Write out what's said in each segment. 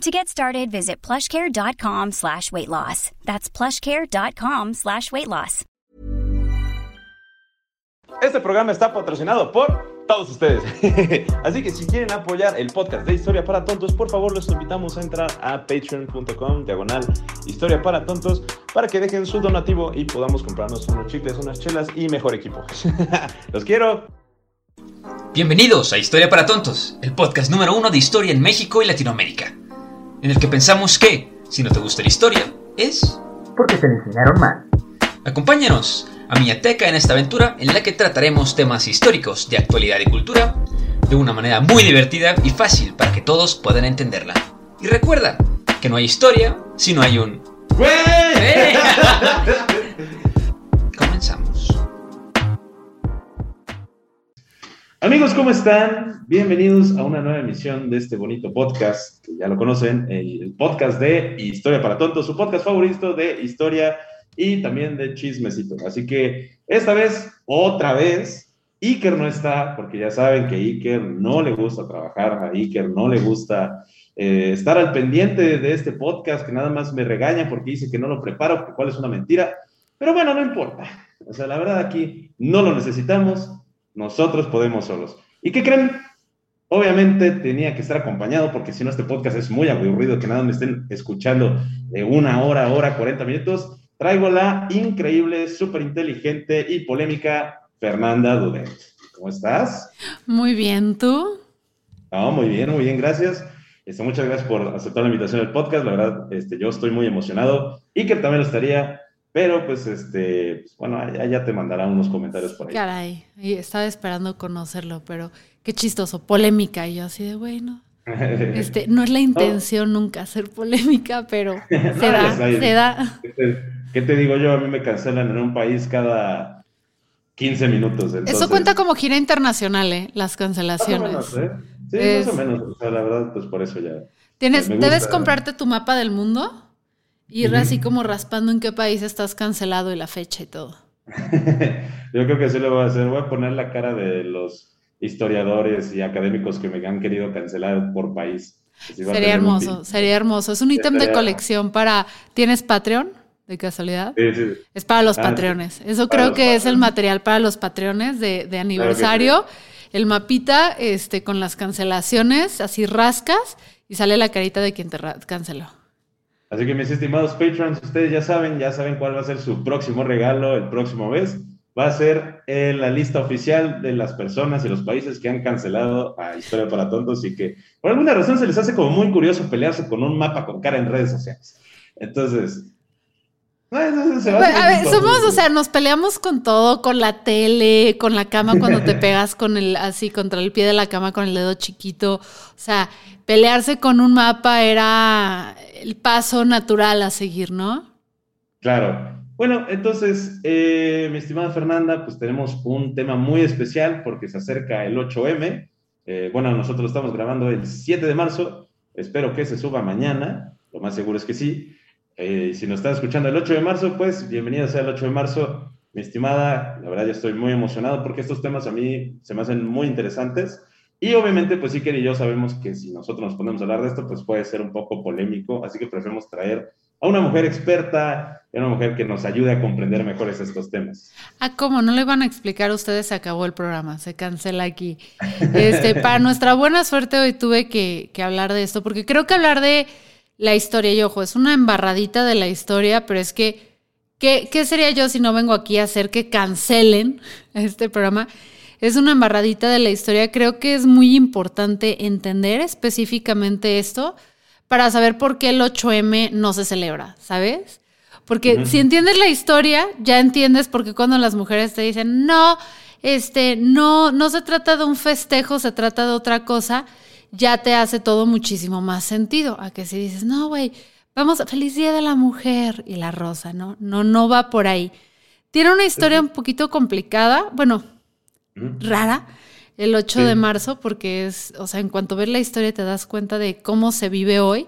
To get started, visit plushcare.com slash weight loss. That's plushcare.com slash weight loss. Este programa está patrocinado por todos ustedes. Así que si quieren apoyar el podcast de Historia para Tontos, por favor los invitamos a entrar a patreon.com, diagonal Historia para Tontos, para que dejen su donativo y podamos comprarnos unos chicles, unas chelas y mejor equipo. los quiero. Bienvenidos a Historia para Tontos, el podcast número uno de historia en México y Latinoamérica, en el que pensamos que, si no te gusta la historia, es... Porque te enseñaron mal. Acompáñanos a Miateca en esta aventura en la que trataremos temas históricos de actualidad y cultura de una manera muy divertida y fácil para que todos puedan entenderla. Y recuerda que no hay historia si no hay un... Amigos, ¿cómo están? Bienvenidos a una nueva emisión de este bonito podcast, que ya lo conocen, el podcast de Historia para Tontos, su podcast favorito de historia y también de chismecito. Así que esta vez, otra vez, Iker no está, porque ya saben que Iker no le gusta trabajar, a Iker no le gusta eh, estar al pendiente de este podcast, que nada más me regaña porque dice que no lo preparo, que cuál es una mentira. Pero bueno, no importa. O sea, la verdad aquí no lo necesitamos, nosotros podemos solos. ¿Y qué creen? Obviamente tenía que estar acompañado porque si no este podcast es muy aburrido, que nada me estén escuchando de una hora, hora, 40 minutos traigo la increíble, súper inteligente y polémica Fernanda Dudet. ¿Cómo estás? Muy bien, ¿tú? No, muy bien, muy bien, gracias. Este, muchas gracias por aceptar la invitación al podcast. La verdad, este, yo estoy muy emocionado y que también lo estaría, pero pues, este, pues, bueno, ya, te mandará unos comentarios por ahí. Caray, estaba esperando conocerlo, pero qué chistoso, polémica. Y yo así de, bueno, este, no es la intención nunca hacer polémica, pero se da, se da. ¿Qué te digo yo? A mí me cancelan en un país cada 15 minutos. Eso cuenta como gira internacional, ¿eh? Las cancelaciones. Más o menos, ¿eh? Sí, más o menos. O sea, la verdad, pues por eso ya. ¿Tienes, ¿Debes comprarte tu mapa del mundo? Ir así como raspando en qué país estás cancelado y la fecha y todo. yo creo que sí lo voy a hacer. Voy a poner la cara de los historiadores y académicos que me han querido cancelar por país. Sería hermoso, sería hermoso. Es un ítem de colección para... ¿Tienes Patreon? de casualidad. Sí, sí. Es para los ah, patreones. Eso creo que es el material para los patreones de, de aniversario. El mapita este, con las cancelaciones, así rascas y sale la carita de quien te canceló. Así que mis estimados patrons, ustedes ya saben, ya saben cuál va a ser su próximo regalo el próximo mes. Va a ser en la lista oficial de las personas y los países que han cancelado a Historia para Tontos y que por alguna razón se les hace como muy curioso pelearse con un mapa con cara en redes sociales. Entonpues, a ver, somos, o sea, nos peleamos con todo, con la tele, con la cama cuando te pegas con el, así, contra el pie de la cama con el dedo chiquito. O sea, pelearse con un mapa era el paso natural a seguir, ¿no? Claro. Bueno, entonces, eh, mi estimada Fernanda, pues tenemos un tema muy especial porque se acerca el 8M. Eh, bueno, nosotros estamos grabando el 7 de marzo. Espero que se suba mañana. Lo más seguro es que sí. Eh, si nos están escuchando el 8 de marzo, pues bienvenido sea el 8 de marzo, mi estimada. La verdad, yo estoy muy emocionado porque estos temas a mí se me hacen muy interesantes. Y obviamente, pues sí, que y yo sabemos que si nosotros nos ponemos a hablar de esto, pues puede ser un poco polémico. Así que preferimos traer a una mujer experta, a una mujer que nos ayude a comprender mejor estos temas. Ah, ¿cómo? ¿No le van a explicar a ustedes? Se acabó el programa, se cancela aquí. Este, para nuestra buena suerte, hoy tuve que, que hablar de esto, porque creo que hablar de la historia. Y ojo, es una embarradita de la historia, pero es que, ¿qué, ¿qué, sería yo si no vengo aquí a hacer que cancelen este programa? Es una embarradita de la historia. Creo que es muy importante entender específicamente esto para saber por qué el 8M no se celebra, ¿sabes? Porque si entiendes la historia, ya entiendes por qué cuando las mujeres te dicen, no, este, no, no se trata de un festejo, se trata de otra cosa ya te hace todo muchísimo más sentido. A que si dices, no, güey, vamos, feliz día de la mujer y la rosa, ¿no? No, no va por ahí. Tiene una historia un poquito complicada, bueno. Rara, el 8 Sí. de marzo, porque es, o sea, en cuanto ves la historia te das cuenta de cómo se vive hoy,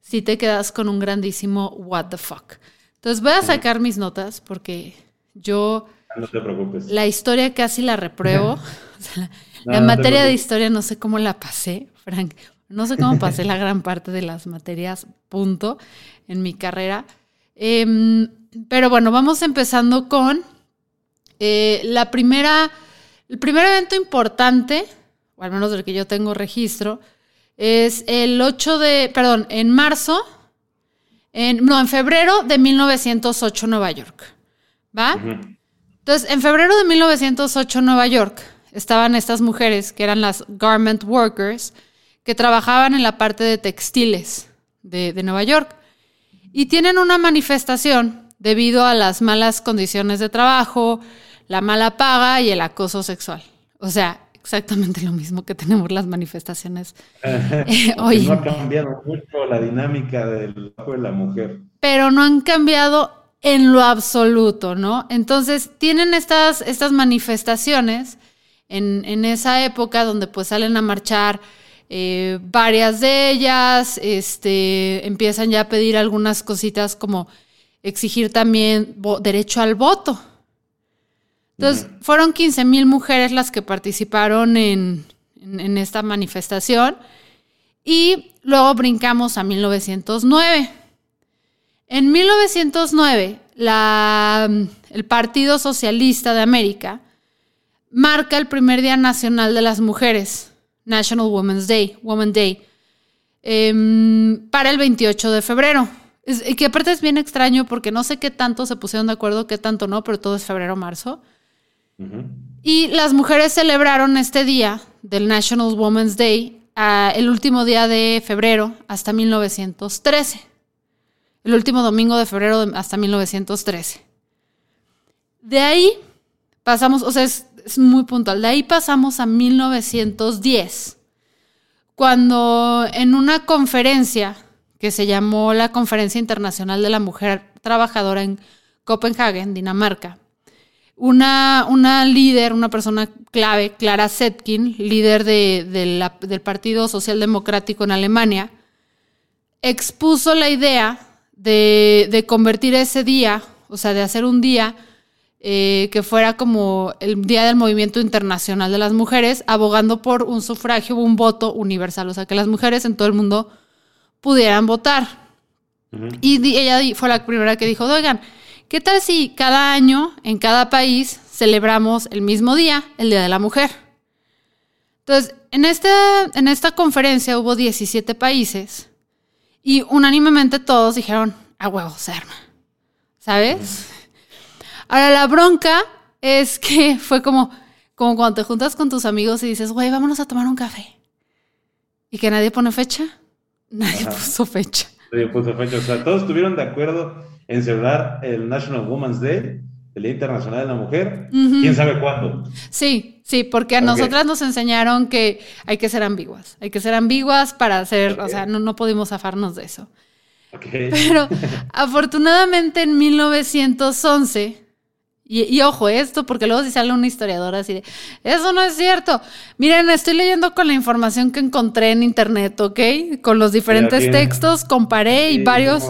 si te quedas con un grandísimo what the fuck. Entonces voy a sacar mis notas porque yo No te preocupes. la historia casi la repruebo. O sea, la, No, materia de historia no sé cómo la pasé, Frank. No sé cómo pasé la gran parte de las materias, punto, en mi carrera. Em, pero bueno, vamos empezando con eh, la primera, el primer evento importante, o al menos del que yo tengo registro, es el 8 de, perdón, en marzo, en, no, en febrero de 1908, Nueva York. ¿Va? Entonces, en febrero de 1908 en Nueva York estaban estas mujeres que eran las garment workers que trabajaban en la parte de textiles de, de Nueva York y tienen una manifestación debido a las malas condiciones de trabajo, la mala paga y el acoso sexual. O sea, exactamente lo mismo que tenemos las manifestaciones Que hoy no ha cambiado mucho la dinámica del trabajo de la mujer. pero no han cambiado en lo absoluto, ¿no? Entonces tienen estas, estas manifestaciones en, en esa época donde pues salen a marchar eh, varias de ellas, este, empiezan ya a pedir algunas cositas como exigir también derecho al voto. Entonces, fueron 15 mil mujeres las que participaron en, en- en esta manifestación y luego brincamos a 1909. En 1909, la- el Partido Socialista de América marca el primer Día Nacional de las Mujeres, National Women's Day, Woman Day, em, para el 28 de febrero. Es- y que aparte es bien extraño porque no sé qué tanto se pusieron de acuerdo, qué tanto no, pero todo es febrero-marzo. Y las mujeres celebraron este día del National Women's Day ah, el último día de febrero hasta 1913. El último domingo de febrero hasta 1913. De ahí pasamos, o sea, es, es muy puntual. De ahí pasamos a 1910, cuando en una conferencia que se llamó la Conferencia Internacional de la Mujer Trabajadora en Copenhague, Dinamarca, una, una líder, una persona clave, Clara Zetkin, líder de- de la- del Partido Socialdemocrático en Alemania, expuso la idea de, de convertir ese día, o sea, de hacer un día eh, que fuera como el Día del Movimiento Internacional de las Mujeres, abogando por un sufragio, un voto universal, o sea, que las mujeres en todo el mundo pudieran votar. Ujú. Y di- ella fue la primera que dijo, oigan, ¿qué tal si cada año en cada país celebramos el mismo día, el Día de la Mujer? Entonces, en esta, en esta conferencia hubo 17 países y unánimemente todos dijeron, a huevo, se arma. ¿Sabes? Ahora, la bronca es que fue como, como cuando te juntas con tus amigos y dices, güey, vámonos a tomar un café. Y que nadie pone fecha. Nadie Ajá. puso fecha. Sí, puso fecha. O sea, todos estuvieron de acuerdo en celebrar el National Women's Day, el Día Internacional de la Mujer. ¿Quién sabe cuándo? Sí, sí, porque a nosotras nos enseñaron que hay que ser ambiguas. Hay que ser ambiguas para hacer, o sea, no, no pudimos zafarnos de eso. Ok. Pero afortunadamente en 1911, y, y ojo esto, porque luego si sale una historiadora así de, eso no es cierto. Miren, estoy leyendo con la información que encontré en internet, ¿ok? Con los diferentes textos, comparé y varios...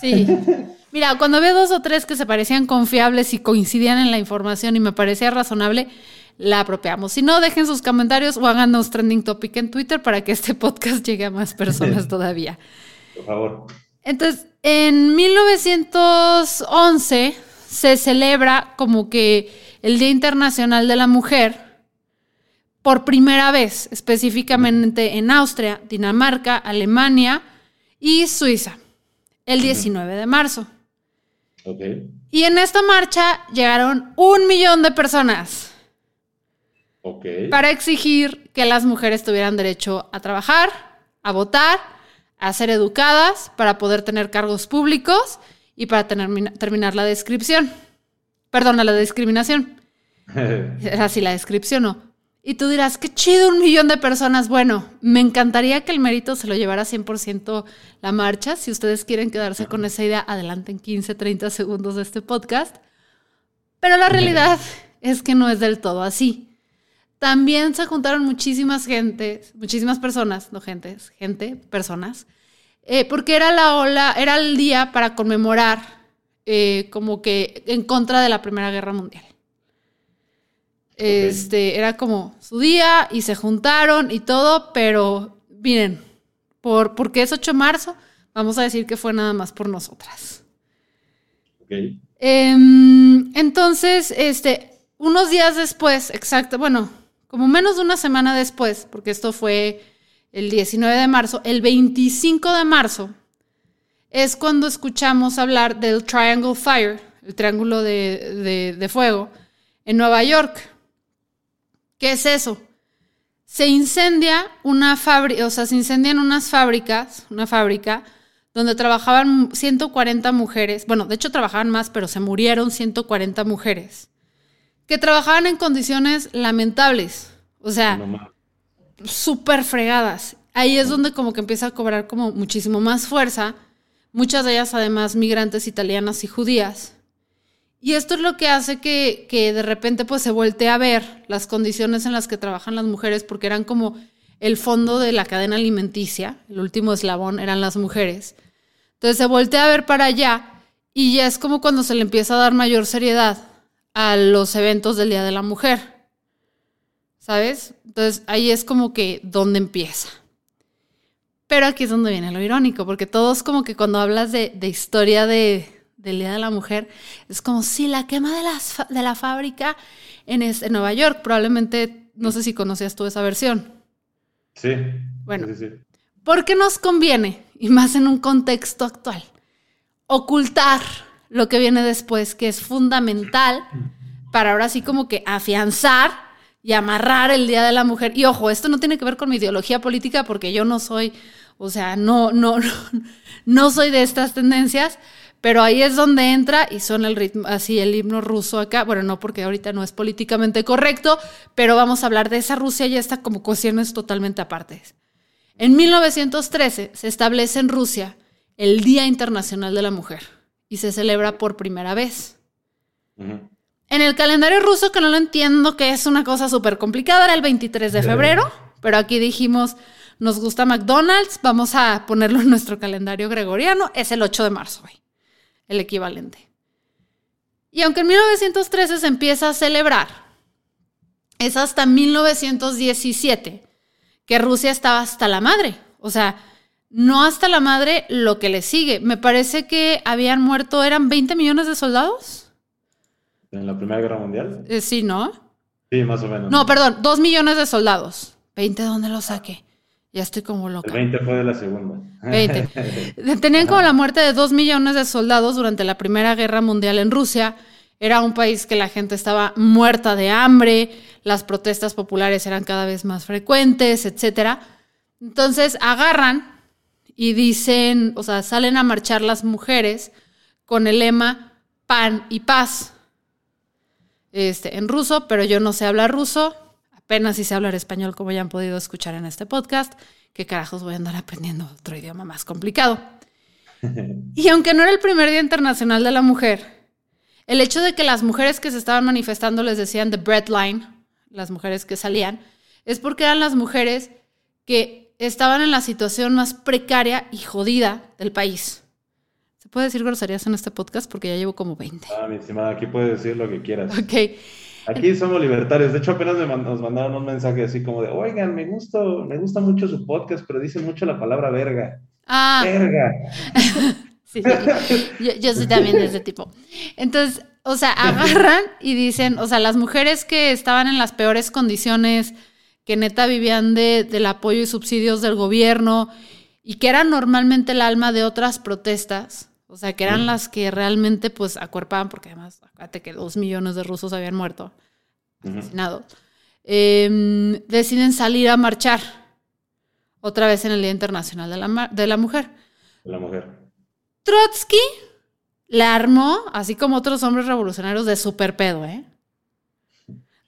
Sí. Mira, cuando había dos o tres que se parecían confiables y coincidían en la información y me parecía razonable, la apropiamos. Si no, dejen sus comentarios o háganos trending topic en Twitter para que este podcast llegue a más personas todavía. Por favor. Entonces, en 1911 se celebra como que el Día Internacional de la Mujer por primera vez, específicamente en Austria, Dinamarca, Alemania y Suiza, el 19 de marzo. Y en esta marcha llegaron un millón de personas para exigir que las mujeres tuvieran derecho a trabajar, a votar, a ser educadas, para poder tener cargos públicos y para tener- terminar la descripción. Perdona, la discriminación. Era así la descripción, ¿no? Y tú dirás, qué chido un millón de personas. Bueno, me encantaría que el mérito se lo llevara 100% la marcha. Si ustedes quieren quedarse con esa idea, adelanten 15, 30 segundos de este podcast. Pero la realidad es que no es del todo así. También se juntaron muchísimas gentes, muchísimas personas, no gentes, gente, personas, eh, porque era la ola, era el día para conmemorar eh, como que en contra de la Primera Guerra Mundial. Este, era como su día y se juntaron y todo, pero miren, por, porque es 8 de marzo, vamos a decir que fue nada más por nosotras. Em, entonces, este, unos días después, exacto, bueno, como menos de una semana después, porque esto fue el 19 de marzo, el 25 de marzo es cuando escuchamos hablar del Triangle Fire, el triángulo de, de fuego, en Nueva York. ¿Qué es eso? Se incendia una fábrica, o sea, se incendian unas fábricas, una fábrica donde trabajaban 140 mujeres, bueno, de hecho trabajaban más, pero se murieron 140 mujeres, que trabajaban en condiciones lamentables, o sea, súper fregadas. Ahí es donde como que empieza a cobrar como muchísimo más fuerza, muchas de ellas además migrantes italianas y judías. Y esto es lo que hace que, que, de repente pues se voltee a ver las condiciones en las que trabajan las mujeres, porque eran como el fondo de la cadena alimenticia, el último eslabón eran las mujeres. Entonces se voltea a ver para allá y ya es como cuando se le empieza a dar mayor seriedad a los eventos del Día de la Mujer. ¿Sabes? Entonces ahí es como que donde empieza. Pero aquí es donde viene lo irónico, porque todos como que cuando hablas de, de historia de, del Día de la Mujer, es como si la quema de, las, de la fábrica en, en, Nueva York. Probablemente, no sé si conocías tú esa versión. Sí. Bueno, sí, sí. ¿por qué nos conviene, y más en un contexto actual, ocultar lo que viene después, que es fundamental para ahora sí como que afianzar y amarrar el Día de la Mujer? Y ojo, esto no tiene que ver con mi ideología política porque yo no soy, o sea, no, no, no, no soy de estas tendencias, pero ahí es donde entra y son el ritmo, así el himno ruso acá. Bueno, no porque ahorita no es políticamente correcto, pero vamos a hablar de esa Rusia y está como cuestiones totalmente aparte. En 1913 se establece en Rusia el Día Internacional de la Mujer y se celebra por primera vez. En el calendario ruso, que no lo entiendo, que es una cosa súper complicada, era el 23 de febrero, pero aquí dijimos, nos gusta McDonald's, vamos a ponerlo en nuestro calendario gregoriano, es el 8 de marzo hoy el equivalente. Y aunque en 1913 se empieza a celebrar, es hasta 1917 que Rusia estaba hasta la madre. O sea, no hasta la madre lo que le sigue. Me parece que habían muerto, eran 20 millones de soldados. ¿En la Primera Guerra Mundial? Eh, sí, ¿no? Sí, más o menos. No, perdón, 2 millones de soldados. ¿20 dónde lo saqué? Ya estoy como loca. El 20 fue de la segunda. 20. Tenían como la muerte de dos millones de soldados durante la Primera Guerra Mundial en Rusia. Era un país que la gente estaba muerta de hambre, las protestas populares eran cada vez más frecuentes, etc. Entonces agarran y dicen, o sea, salen a marchar las mujeres con el lema pan y paz. Este, en ruso, pero yo no sé hablar ruso, apenas sé hablar español, como ya han podido escuchar en este podcast. ¿Qué carajos voy a andar aprendiendo otro idioma más complicado? Y aunque no era el primer Día Internacional de la Mujer, el hecho de que las mujeres que se estaban manifestando les decían the breadline, las mujeres que salían, es porque eran las mujeres que estaban en la situación más precaria y jodida del país. ¿Se puede decir groserías en este podcast? Porque ya llevo como 20. Ah, mi estimada, aquí puedes decir lo que quieras. Ok. Aquí somos libertarios. De hecho, apenas nos mandaron un mensaje así como de, oigan, me gusta, me gusta mucho su podcast, pero dicen mucho la palabra verga. Ah. Verga. sí, yo, yo, soy también de ese tipo. Entonces, o sea, agarran y dicen, o sea, las mujeres que estaban en las peores condiciones, que neta vivían de, del apoyo y subsidios del gobierno y que eran normalmente el alma de otras protestas, o sea, que eran las que realmente pues acuerpaban, porque además, acuérdate que dos millones de rusos habían muerto, asesinados, eh, deciden salir a marchar otra vez en el Día Internacional de la, de la Mujer. La mujer. Trotsky la armó, así como otros hombres revolucionarios, de super pedo, ¿eh?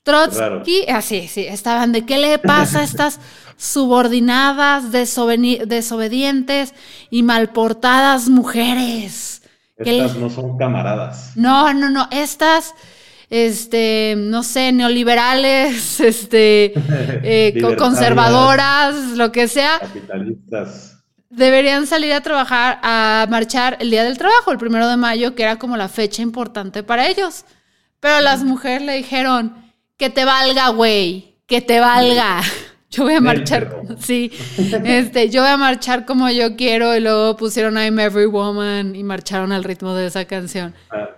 Trotsky, así, sí, estaban de qué le pasa a estas subordinadas, desobedientes y malportadas mujeres. Estas no son camaradas. No, no, no, estas, este, no sé, neoliberales, este, eh, conservadoras, lo que sea. Capitalistas. Deberían salir a trabajar, a marchar el Día del Trabajo, el primero de mayo, que era como la fecha importante para ellos. Pero las mujeres le dijeron, que te valga, güey, que te valga. Yo voy a marchar, sí, este, yo voy a marchar como yo quiero y luego pusieron I'm Every Woman y marcharon al ritmo de esa canción. Ah.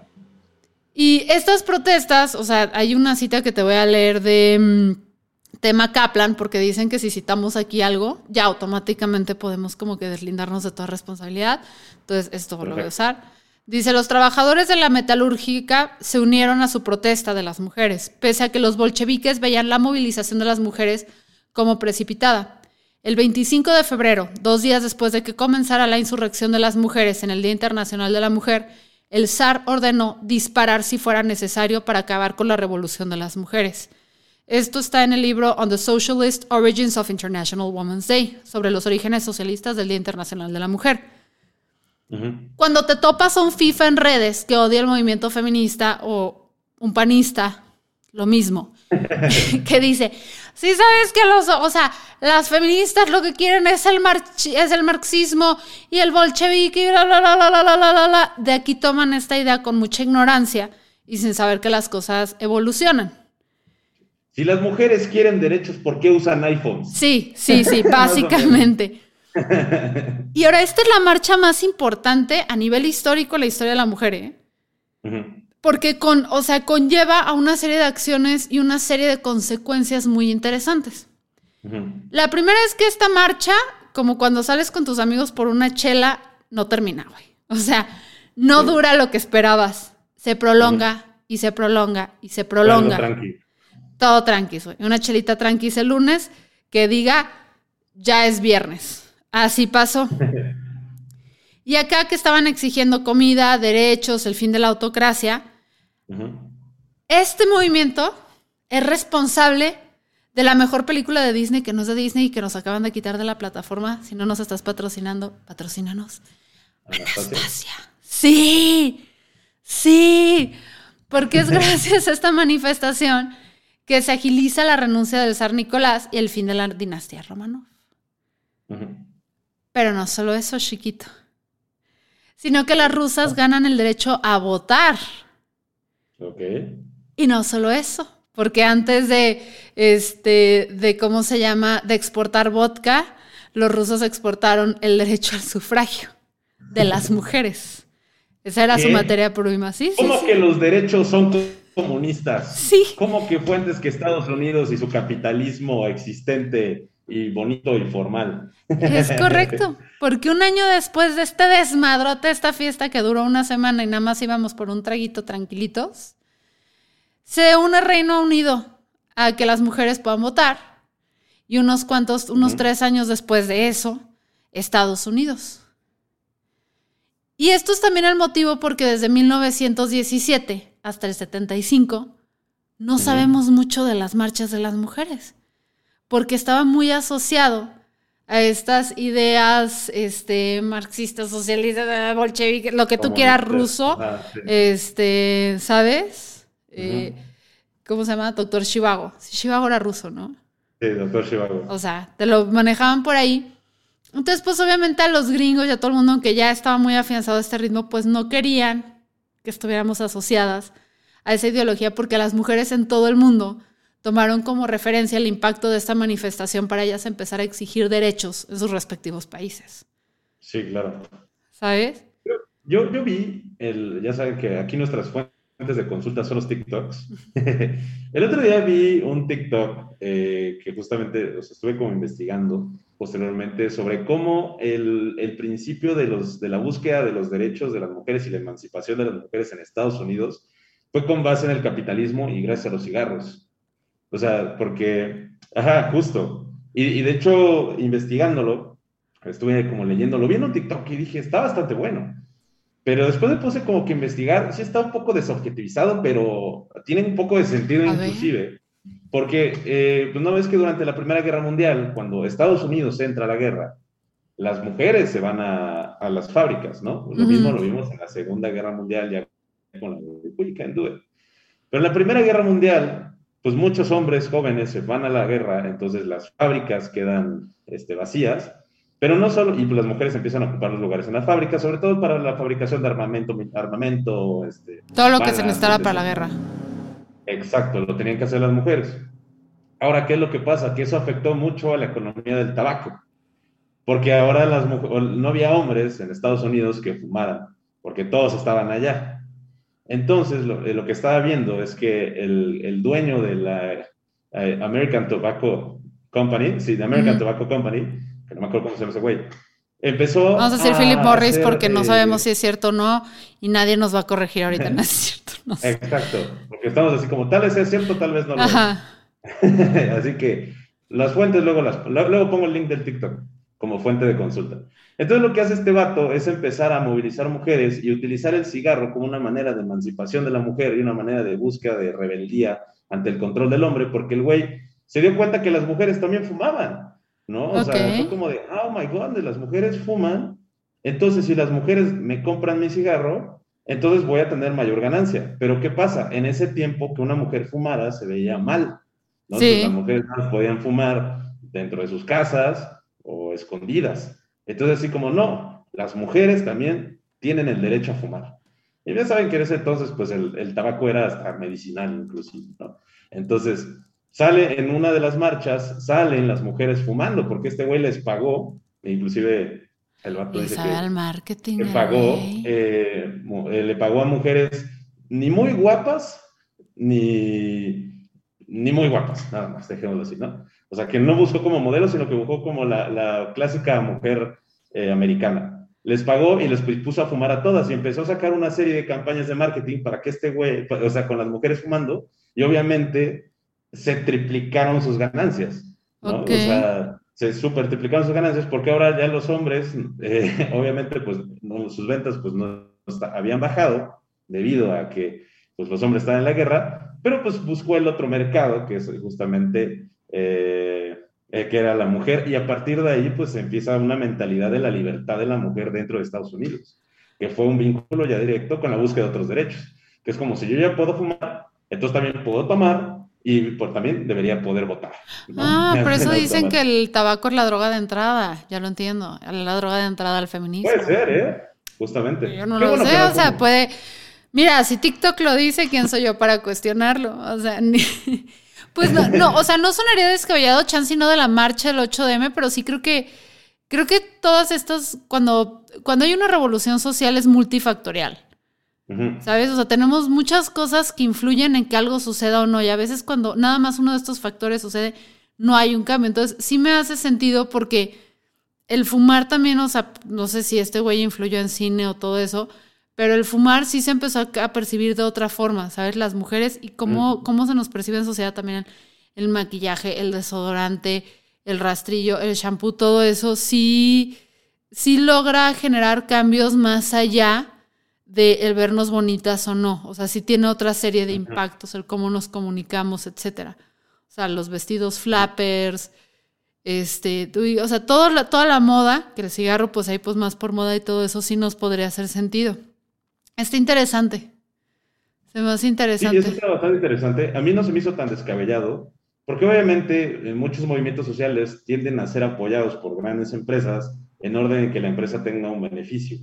Y estas protestas, o sea, hay una cita que te voy a leer de mm, tema Kaplan, porque dicen que si citamos aquí algo, ya automáticamente podemos como que deslindarnos de toda responsabilidad. Entonces, esto lo voy a usar. Dice, los trabajadores de la metalúrgica se unieron a su protesta de las mujeres, pese a que los bolcheviques veían la movilización de las mujeres como precipitada. El 25 de febrero, dos días después de que comenzara la insurrección de las mujeres en el Día Internacional de la Mujer, el zar ordenó disparar si fuera necesario para acabar con la revolución de las mujeres. Esto está en el libro On the Socialist Origins of International Women's Day, sobre los orígenes socialistas del Día Internacional de la Mujer. Cuando te topas a un FIFA en redes que odia el movimiento feminista o un panista, lo mismo, que dice, sí sabes que los, o sea, las feministas lo que quieren es el, es el marxismo y el bolchevique y bla, bla, bla, bla, bla, bla, bla, De aquí toman esta idea con mucha ignorancia y sin saber que las cosas evolucionan. Si las mujeres quieren derechos, ¿por qué usan iPhones? Sí, sí, sí, básicamente. y ahora, esta es la marcha más importante a nivel histórico, la historia de la mujer, ¿eh? porque con, o sea, conlleva a una serie de acciones y una serie de consecuencias muy interesantes. La primera es que esta marcha, como cuando sales con tus amigos por una chela, no termina, güey. O sea, no dura lo que esperabas. Se prolonga y se prolonga y se prolonga. Todo tranqui. Todo tranqui, güey. Una chelita tranqui el lunes que diga, ya es viernes. Así pasó. y acá que estaban exigiendo comida, derechos, el fin de la autocracia, este movimiento es responsable de la mejor película de Disney que no es de Disney y que nos acaban de quitar de la plataforma. Si no nos estás patrocinando, patrocínanos. Anastasia. Sí, sí, porque es gracias a esta manifestación que se agiliza la renuncia del zar Nicolás y el fin de la dinastía Romanov. Pero no solo eso, chiquito, sino que las rusas ganan el derecho a votar y no solo eso, porque antes de, este, de, ¿cómo se llama?, de exportar vodka, los rusos exportaron el derecho al sufragio de las mujeres. Esa era su materia prima, ¿sí? ¿Cómo que los derechos son comunistas? Sí. ¿Cómo que fuentes que Estados Unidos y su capitalismo existente y bonito y formal? Es correcto, porque un año después de este desmadrote, esta fiesta que duró una semana y nada más íbamos por un traguito tranquilitos, se une Reino Unido a que las mujeres puedan votar y unos cuantos, unos tres años después de eso, Estados Unidos. Y esto es también el motivo porque desde 1917 hasta el 75 no sabemos mucho de las marchas de las mujeres, porque estaba muy asociado a estas ideas este, marxistas, socialistas, bolcheviques, lo que tú quieras ruso, este, ¿sabes? Eh, ¿Cómo se llama? Doctor Shivago. Shivago era ruso, ¿no? Sí, doctor Shivago. O sea, te lo manejaban por ahí. Entonces, pues obviamente a los gringos y a todo el mundo, aunque ya estaba muy afianzado a este ritmo, pues no querían que estuviéramos asociadas a esa ideología porque las mujeres en todo el mundo tomaron como referencia el impacto de esta manifestación para ellas empezar a exigir derechos en sus respectivos países. Sí, claro. ¿Sabes? Yo, yo vi, el, ya saben que aquí nuestras fuentes de consulta son los TikToks. el otro día vi un TikTok eh, que justamente estuve como investigando posteriormente sobre cómo el, el, principio de, los, de la búsqueda de los derechos de las mujeres y la emancipación de las mujeres en Estados Unidos fue con base en el capitalismo y gracias a los cigarros. O sea, porque, ajá, justo. Y, y de hecho, investigándolo, estuve como leyéndolo, vi en un TikTok y dije, está bastante bueno. Pero después me puse como que investigar, sí está un poco desobjetivizado, pero tiene un poco de sentido inclusive. Porque, eh, pues no ves que durante la Primera Guerra Mundial, cuando Estados Unidos entra a la guerra, las mujeres se van a, a las fábricas, ¿no? Lo mismo lo vimos en la Segunda Guerra Mundial, ya con la We Can Do Pero en la Primera Guerra Mundial, pues muchos hombres jóvenes se van a la guerra, entonces las fábricas quedan este, vacías, pero no solo, y las mujeres empiezan a ocupar los lugares en la fábrica, sobre todo para la fabricación de armamento, armamento, este, todo lo que se necesitaba para la guerra. Exacto, lo tenían que hacer las mujeres. Ahora, ¿qué es lo que pasa? Que eso afectó mucho a la economía del tabaco, porque ahora las no había hombres en Estados Unidos que fumaran, porque todos estaban allá. Entonces, lo, eh, que estaba viendo es que el, el dueño de la eh, American Tobacco Company, sí, de American Tobacco Company, que no me acuerdo cómo se llama ese güey, empezó. Vamos a decir Philip Morris porque no sabemos si es cierto o no y nadie nos va a corregir ahorita, no es cierto. Exacto, porque estamos así como tal vez es cierto, tal vez no lo así que las fuentes luego las luego pongo el link del TikTok como fuente de consulta. Entonces lo que hace este vato es empezar a movilizar mujeres y utilizar el cigarro como una manera de emancipación de la mujer y una manera de búsqueda de rebeldía ante el control del hombre, porque el güey se dio cuenta que las mujeres también fumaban. ¿no? O sea, fue como de, oh my god, las mujeres fuman, entonces si las mujeres me compran mi cigarro, entonces voy a tener mayor ganancia. Pero ¿qué pasa? En ese tiempo que una mujer fumara se veía mal, ¿no? las mujeres no podían fumar dentro de sus casas o escondidas. Entonces, así como no, las mujeres también tienen el derecho a fumar. Y ya saben que en ese entonces, pues el, el tabaco era hasta medicinal inclusive, ¿no? Entonces, sale en una de las marchas, salen las mujeres fumando, porque este güey les pagó, e inclusive el vato dice que, marketing, que pagó, eh, eh, le pagó a mujeres ni muy guapas, ni, ni muy guapas, nada más, dejémoslo así, ¿no? O sea, que no buscó como modelo, sino que buscó como la, la clásica mujer eh, americana. Les pagó y les puso a fumar a todas y empezó a sacar una serie de campañas de marketing para que este güey, o sea, con las mujeres fumando, y obviamente se triplicaron sus ganancias, ¿no? O sea, se super triplicaron sus ganancias porque ahora ya los hombres, eh, obviamente, pues sus ventas pues no, habían bajado debido a que pues, los hombres estaban en la guerra, pero pues buscó el otro mercado que es justamente eh, eh, que era la mujer y a partir de ahí pues empieza una mentalidad de la libertad de la mujer dentro de Estados Unidos, que fue un vínculo ya directo con la búsqueda de otros derechos, que es como si yo ya puedo fumar, entonces también puedo tomar, y por, también debería poder votar. Ah, por eso dicen que el tabaco es la droga de entrada, ya lo entiendo, la droga de entrada al feminismo. Puede ser, ¿eh? Justamente. Yo no lo sé, o sea, puede... Mira, si TikTok lo dice, ¿quién soy yo para cuestionarlo? O sea, pues no, no, o sea, no sonaría descabellado chance no de la marcha del 8DM, pero sí creo que creo que todas estas cuando cuando hay una revolución social es multifactorial. ¿Sabes? O sea, tenemos muchas cosas que influyen en que algo suceda o no. Y a veces cuando nada más uno de estos factores sucede, no hay un cambio. Entonces, sí me hace sentido porque el fumar también, o sea, no sé si este güey influyó en cine o todo eso, pero el fumar sí se empezó a percibir de otra forma, ¿sabes? Las mujeres y cómo, cómo se nos percibe en sociedad también el maquillaje, el desodorante, el rastrillo, el shampoo, todo eso sí, sí logra generar cambios más allá de el vernos bonitas o no. O sea, sí tiene otra serie de impactos, el cómo nos comunicamos, etcétera. O sea, los vestidos flappers, este, o sea, todo la, toda la moda, que el cigarro, pues ahí pues más por moda y todo eso sí nos podría hacer sentido. Está interesante. Se me hace interesante. Sí, eso está bastante interesante. A mí no se me hizo tan descabellado, porque obviamente en muchos movimientos sociales tienden a ser apoyados por grandes empresas en orden de que la empresa tenga un beneficio.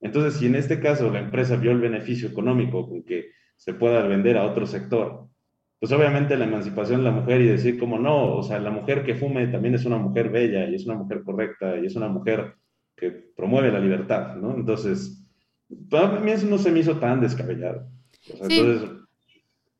Entonces, si en este caso la empresa vio el beneficio económico con que se pueda vender a otro sector, pues obviamente la emancipación de la mujer y decir como no, o sea, la mujer que fume también es una mujer bella y es una mujer correcta y es una mujer que promueve la libertad, ¿no? Entonces, mí eso no se me hizo tan descabellado. Entonces,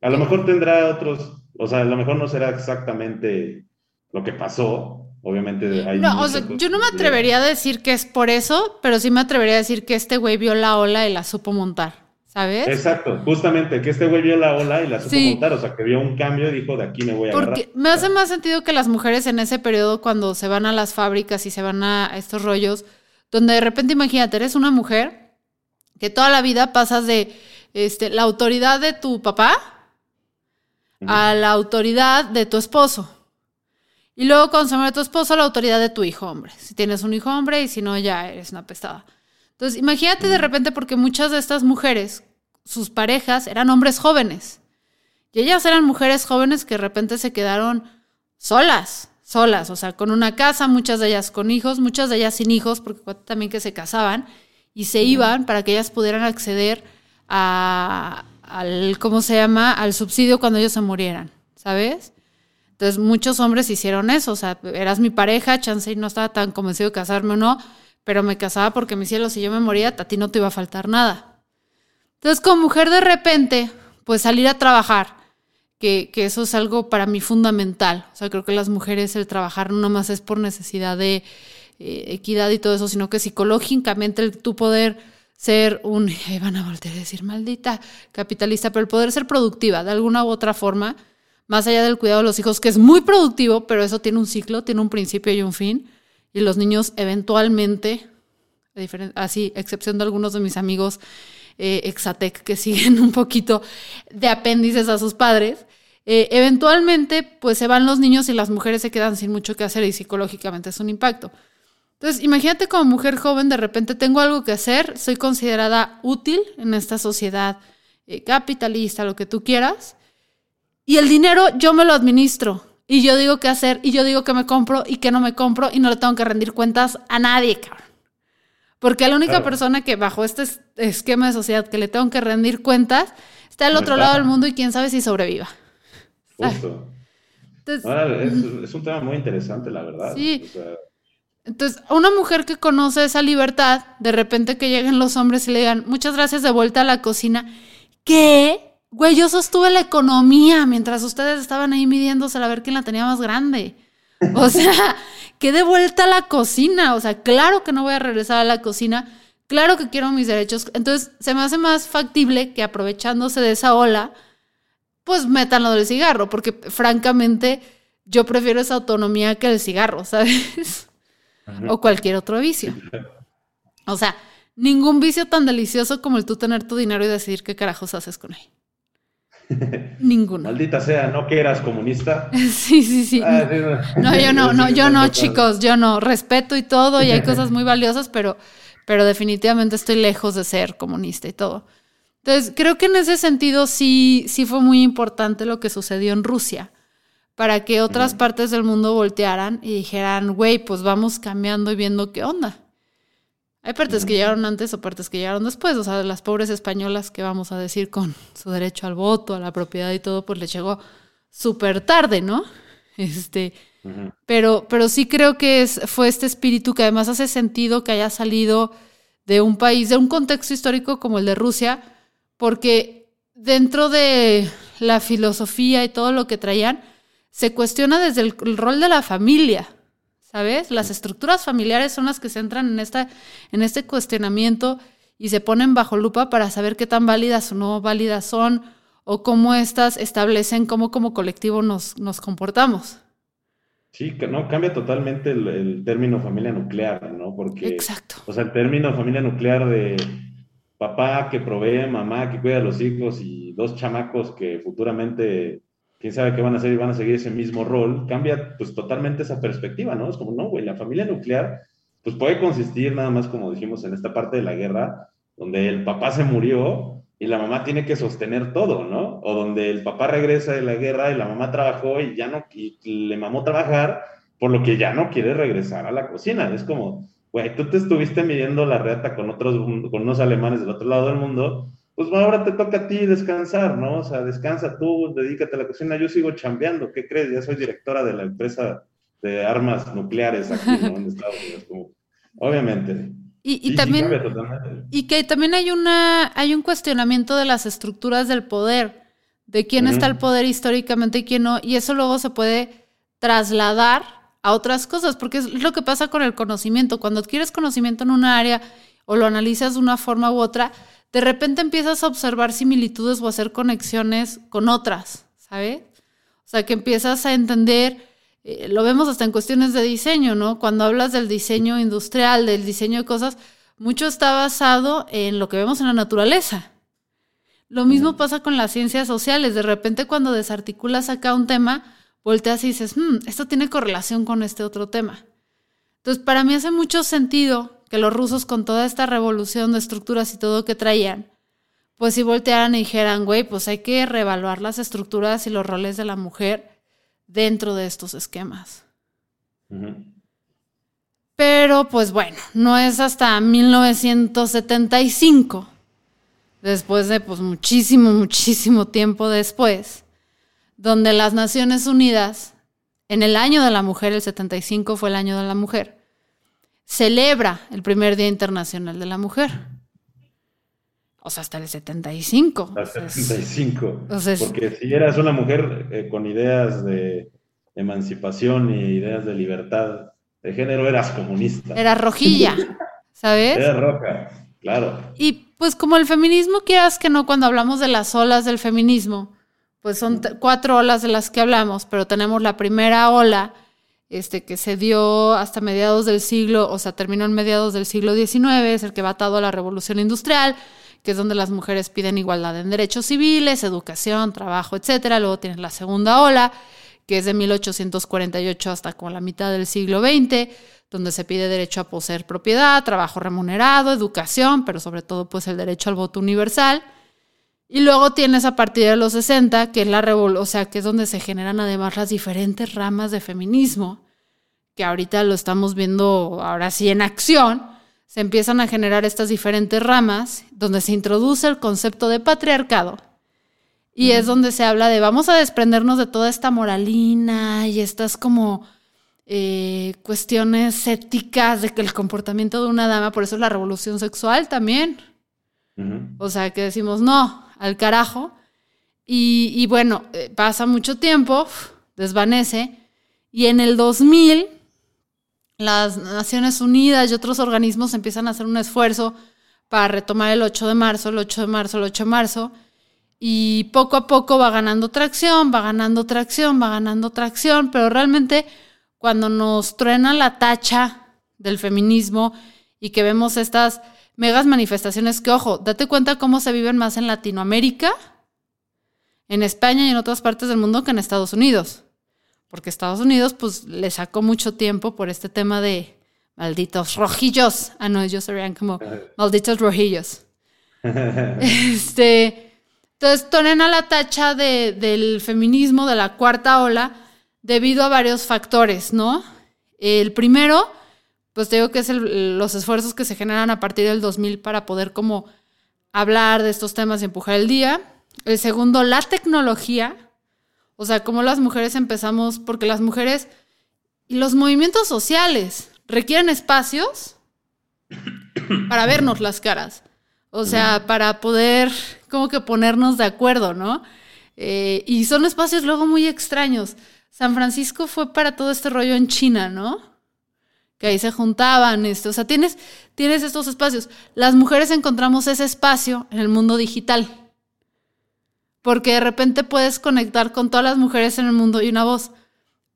a lo mejor tendrá otros, o sea, a lo mejor no será exactamente lo que pasó, Obviamente hay No, o sea, yo no me atrevería a decir que es por eso, pero sí me atrevería a decir que este güey vio la ola y la supo montar, ¿sabes? Exacto, justamente, que este güey vio la ola y la supo montar, o sea, que vio un cambio y dijo, de aquí me voy a Porque me hace más sentido que las mujeres en ese periodo, cuando se van a las fábricas y se van a estos rollos, donde de repente, imagínate, eres una mujer que toda la vida pasas de este, la autoridad de tu papá a la autoridad de tu esposo. Y luego cuando se muere tu esposo, la autoridad de tu hijo hombre. Si tienes un hijo hombre y si no, ya eres una pestada. Entonces, imagínate de repente porque muchas de estas mujeres, sus parejas eran hombres jóvenes. Y ellas eran mujeres jóvenes que de repente se quedaron solas, solas, o sea, con una casa, muchas de ellas con hijos, muchas de ellas sin hijos, porque también que se casaban, y se iban para que ellas pudieran acceder al, ¿cómo se llama?, al subsidio cuando ellos se murieran, ¿sabes? Entonces muchos hombres hicieron eso, o sea, eras mi pareja, chance no estaba tan convencido de casarme o no, pero me casaba porque mi cielo, si yo me moría, a ti no te iba a faltar nada. Entonces, como mujer de repente, pues salir a trabajar, que, que, eso es algo para mí fundamental. O sea, creo que las mujeres el trabajar no más es por necesidad de eh, equidad y todo eso, sino que psicológicamente el, tu poder ser un, van a volver a decir maldita capitalista, pero el poder ser productiva de alguna u otra forma, más allá del cuidado de los hijos, que es muy productivo, pero eso tiene un ciclo, tiene un principio y un fin y los niños eventualmente, así, excepción de algunos de mis amigos eh, exatec que siguen un poquito de apéndices a sus padres, eh, eventualmente pues se van los niños y las mujeres se quedan sin mucho que hacer y psicológicamente es un impacto. Entonces, imagínate como mujer joven, de repente tengo algo que hacer, soy considerada útil en esta sociedad eh, capitalista, lo que tú quieras, y el dinero yo me lo administro. Y yo digo qué hacer, y yo digo que me compro y que no me compro, y no le tengo que rendir cuentas a nadie, cabrón. Porque la única persona que bajo este esquema de sociedad que le tengo que rendir cuentas está al otro lado del mundo y quién sabe si sobreviva. Justo. Entonces, es, un tema muy interesante, la verdad. Sí. Entonces, una mujer que conoce esa libertad, de repente que lleguen los hombres y le digan, muchas gracias de vuelta a la cocina, ¿qué? Güey, yo sostuve la economía mientras ustedes estaban ahí midiéndose a ver quién la tenía más grande. O sea, que de vuelta a la cocina. O sea, claro que no voy a regresar a la cocina. Claro que quiero mis derechos. Entonces, se me hace más factible que aprovechándose de esa ola, pues metan lo del cigarro. Porque, francamente, yo prefiero esa autonomía que el cigarro, ¿sabes? O cualquier otro vicio. O sea, ningún vicio tan delicioso como el tú tener tu dinero y decidir qué carajos haces con él. Ninguno. Maldita sea, no que eras comunista. Sí, sí, sí. Ah, no, yo no, no, yo no, chicos, yo no. Respeto y todo, y hay cosas muy valiosas, pero, pero definitivamente estoy lejos de ser comunista y todo. Entonces, creo que en ese sentido sí, sí fue muy importante lo que sucedió en Rusia, para que otras partes del mundo voltearan y dijeran, güey, pues vamos cambiando y viendo qué onda. Hay partes que llegaron antes o partes que llegaron después. O sea, las pobres españolas que vamos a decir con su derecho al voto, a la propiedad y todo, pues le llegó súper tarde, ¿no? Este, pero, pero sí creo que es, fue este espíritu que además hace sentido que haya salido de un país, de un contexto histórico como el de Rusia, porque dentro de la filosofía y todo lo que traían, se cuestiona desde el rol de la familia. ¿sabes? Las estructuras familiares son las que se entran en, esta, en este cuestionamiento y se ponen bajo lupa para saber qué tan válidas o no válidas son o cómo éstas establecen cómo como colectivo nos, nos comportamos. Sí, no, cambia totalmente el, término familia nuclear, ¿no? Porque, Exacto. O sea, el término familia nuclear de papá que provee, mamá que cuida a los hijos y dos chamacos que futuramente quién sabe qué van a hacer y van a seguir ese mismo rol, cambia pues totalmente esa perspectiva, ¿no? Es como, no, güey, la familia nuclear pues puede consistir nada más, como dijimos, en esta parte de la guerra, donde el papá se murió y la mamá tiene que sostener todo, ¿no? O donde el papá regresa de la guerra y la mamá trabajó y ya no, y le mamó trabajar, por lo que ya no quiere regresar a la cocina. Es como, güey, tú te estuviste midiendo la reata con otros, con unos alemanes del otro lado del mundo, pues ahora te toca a ti descansar, ¿no? O sea, descansa tú, dedícate a la cocina, yo sigo chambeando, ¿qué crees? Ya soy directora de la empresa de armas nucleares aquí, ¿no? En Estados Unidos, como, obviamente. Y, también, y que también hay, una, hay un cuestionamiento de las estructuras del poder, de quién está el poder históricamente y quién no, y eso luego se puede trasladar a otras cosas, porque es lo que pasa con el conocimiento. Cuando adquieres conocimiento en una área o lo analizas de una forma u otra, de repente empiezas a observar similitudes o hacer conexiones con otras, ¿sabes? O sea, que empiezas a entender, eh, lo vemos hasta en cuestiones de diseño, ¿no? Cuando hablas del diseño industrial, del diseño de cosas, mucho está basado en lo que vemos en la naturaleza. Lo mismo pasa con las ciencias sociales. De repente cuando desarticulas acá un tema, volteas y dices, hmm, esto tiene correlación con este otro tema. Entonces, para mí hace mucho sentido que los rusos con toda esta revolución de estructuras y todo que traían, pues si voltearan y dijeran, güey, pues hay que reevaluar las estructuras y los roles de la mujer dentro de estos esquemas. Pero pues bueno, no es hasta 1975, después de pues muchísimo, muchísimo tiempo después, donde las Naciones Unidas, en el año de la mujer, el 75 fue el año de la mujer, celebra el primer Día Internacional de la Mujer. O sea, hasta el 75. Hasta el 75. Porque si eras una mujer eh, con ideas de emancipación y ideas de libertad de género, eras comunista. Era rojilla, ¿sabes? Era roja, claro. Y pues como el feminismo, quieras que no, cuando hablamos de las olas del feminismo, pues son cuatro olas de las que hablamos, pero tenemos la primera ola, este, que se dio hasta mediados del siglo, o sea, terminó en mediados del siglo XIX, es el que va atado a la revolución industrial, que es donde las mujeres piden igualdad en derechos civiles, educación, trabajo, etcétera. Luego tienes la segunda ola, que es de 1848 hasta como la mitad del siglo XX, donde se pide derecho a poseer propiedad, trabajo remunerado, educación, pero sobre todo pues el derecho al voto universal. Y luego tienes a partir de los 60, que es la o sea, que es donde se generan además las diferentes ramas de feminismo, que ahorita lo estamos viendo ahora sí en acción, se empiezan a generar estas diferentes ramas donde se introduce el concepto de patriarcado. Y es donde se habla de vamos a desprendernos de toda esta moralina y estas como eh, cuestiones éticas de que el comportamiento de una dama, por eso es la revolución sexual también. O sea, que decimos no, al carajo. Y, bueno, eh, pasa mucho tiempo, desvanece. Y en el 2000 las Naciones Unidas y otros organismos empiezan a hacer un esfuerzo para retomar el 8 de marzo, el 8 de marzo, el 8 de marzo, y poco a poco va ganando tracción, va ganando tracción, va ganando tracción, pero realmente cuando nos truena la tacha del feminismo y que vemos estas megas manifestaciones que, ojo, date cuenta cómo se viven más en Latinoamérica, en España y en otras partes del mundo que en Estados Unidos porque Estados Unidos pues le sacó mucho tiempo por este tema de malditos rojillos. Ah, no, ellos serían como malditos rojillos. este, entonces ponen a la tacha de, del feminismo, de la cuarta ola, debido a varios factores, ¿no? El primero, pues te digo que es los esfuerzos que se generan a partir del 2000 para poder como hablar de estos temas y empujar el día. El segundo, la tecnología o sea, cómo las mujeres empezamos, porque las mujeres y los movimientos sociales requieren espacios para vernos las caras. O sea, para poder como que ponernos de acuerdo, ¿no? Eh, y son espacios luego muy extraños. San Francisco fue para todo este rollo en China, ¿no? Que ahí se juntaban, esto. o sea, tienes, tienes estos espacios. Las mujeres encontramos ese espacio en el mundo digital porque de repente puedes conectar con todas las mujeres en el mundo y una voz.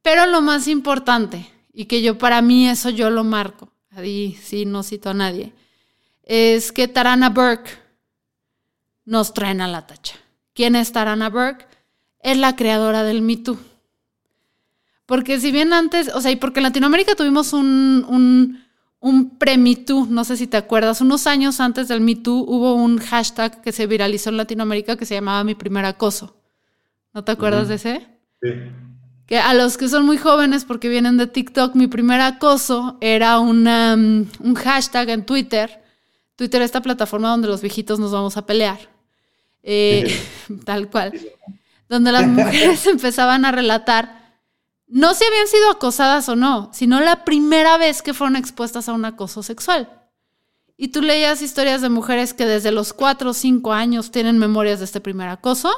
Pero lo más importante, y que yo para mí eso yo lo marco, ahí sí no cito a nadie, es que Tarana Burke nos traen a la tacha. ¿Quién es Tarana Burke? Es la creadora del Me Too. Porque si bien antes, o sea, y porque en Latinoamérica tuvimos un, un un pre-Me no sé si te acuerdas, unos años antes del Me Too hubo un hashtag que se viralizó en Latinoamérica que se llamaba Mi primer acoso. ¿No te acuerdas de ese? Sí. Que a los que son muy jóvenes porque vienen de TikTok, mi primer acoso era una, mm, un hashtag en Twitter. Twitter es esta plataforma donde los viejitos nos vamos a pelear. Eh, tal cual. Donde las mujeres empezaban a relatar no si habían sido acosadas o no, sino la primera vez que fueron expuestas a un acoso sexual. Y tú leías historias de mujeres que desde los 4 o 5 años tienen memorias de este primer acoso,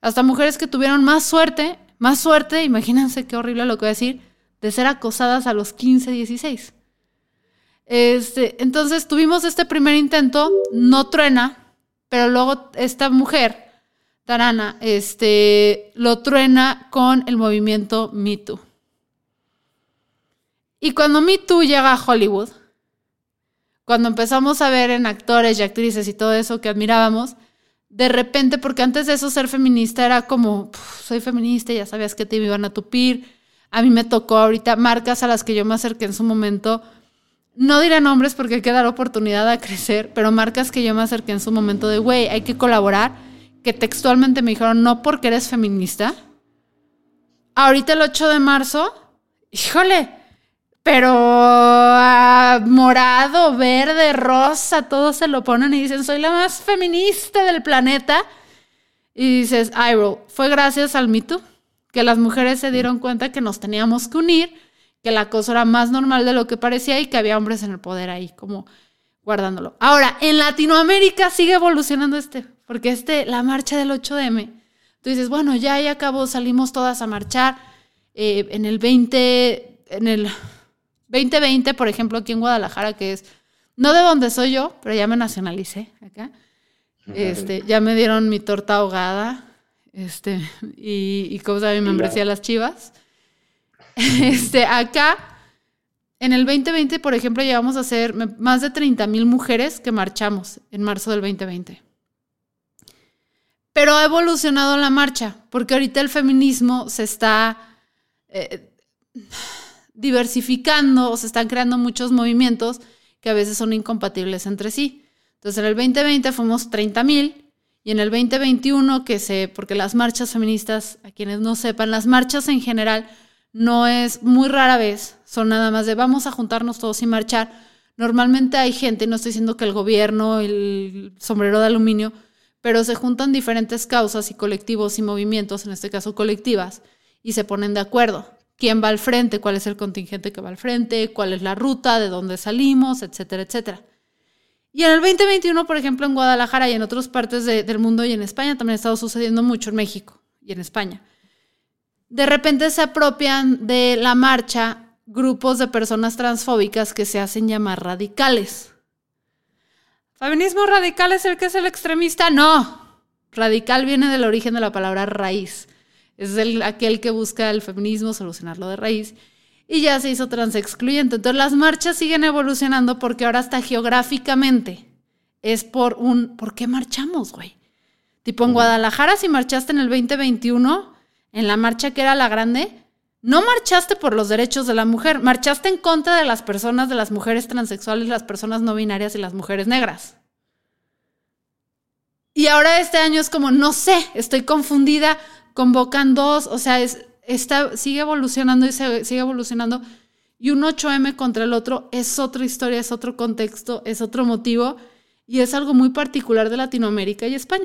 hasta mujeres que tuvieron más suerte, más suerte, imagínense qué horrible lo que voy a decir, de ser acosadas a los 15, 16. Este, entonces tuvimos este primer intento, no truena, pero luego esta mujer Tarana, este, lo truena con el movimiento Me Too. Y cuando Me Too llega a Hollywood, cuando empezamos a ver en actores y actrices y todo eso que admirábamos, de repente, porque antes de eso ser feminista era como, soy feminista, ya sabías que te iban a tupir. A mí me tocó ahorita marcas a las que yo me acerqué en su momento, no diré nombres porque hay que dar oportunidad a crecer, pero marcas que yo me acerqué en su momento de, güey, hay que colaborar, que textualmente me dijeron, no porque eres feminista. Ahorita el 8 de marzo, híjole, pero ah, morado, verde, rosa, todos se lo ponen y dicen, soy la más feminista del planeta. Y dices, Iroh, fue gracias al Me Too que las mujeres se dieron cuenta que nos teníamos que unir, que la cosa era más normal de lo que parecía y que había hombres en el poder ahí, como guardándolo. Ahora, en Latinoamérica sigue evolucionando este, porque este, la marcha del 8M, tú dices, bueno, ya, ya acabó, salimos todas a marchar. Eh, en el 20, en el 2020, por ejemplo, aquí en Guadalajara, que es, no de donde soy yo, pero ya me nacionalicé acá. Este, ya me dieron mi torta ahogada, este, y, y como saben, me membresía las chivas. Este, acá, en el 2020, por ejemplo, llevamos a ser más de 30 mil mujeres que marchamos en marzo del 2020. Pero ha evolucionado la marcha, porque ahorita el feminismo se está eh, diversificando, o se están creando muchos movimientos que a veces son incompatibles entre sí. Entonces, en el 2020 fuimos 30 mil y en el 2021, que se, porque las marchas feministas, a quienes no sepan, las marchas en general no es muy rara vez, son nada más de vamos a juntarnos todos y marchar. Normalmente hay gente, no estoy diciendo que el gobierno, el sombrero de aluminio, pero se juntan diferentes causas y colectivos y movimientos, en este caso colectivas, y se ponen de acuerdo. ¿Quién va al frente? ¿Cuál es el contingente que va al frente? ¿Cuál es la ruta? ¿De dónde salimos? Etcétera, etcétera. Y en el 2021, por ejemplo, en Guadalajara y en otras partes del mundo y en España también ha estado sucediendo mucho en México y en España. De repente se apropian de la marcha grupos de personas transfóbicas que se hacen llamar radicales. ¿Feminismo radical es el que es el extremista? No. Radical viene del origen de la palabra raíz. Es el, aquel que busca el feminismo solucionarlo de raíz y ya se hizo transexcluyente. Entonces las marchas siguen evolucionando porque ahora hasta geográficamente es por un, ¿por qué marchamos, güey? Tipo en Guadalajara, si marchaste en el 2021, en la marcha que era la grande, no marchaste por los derechos de la mujer, marchaste en contra de las personas, de las mujeres transexuales, las personas no binarias y las mujeres negras. Y ahora este año es como, no sé, estoy confundida, convocan dos, o sea, es, está, sigue evolucionando y sigue evolucionando. Y un 8M contra el otro es otra historia, es otro contexto, es otro motivo y es algo muy particular de Latinoamérica y España.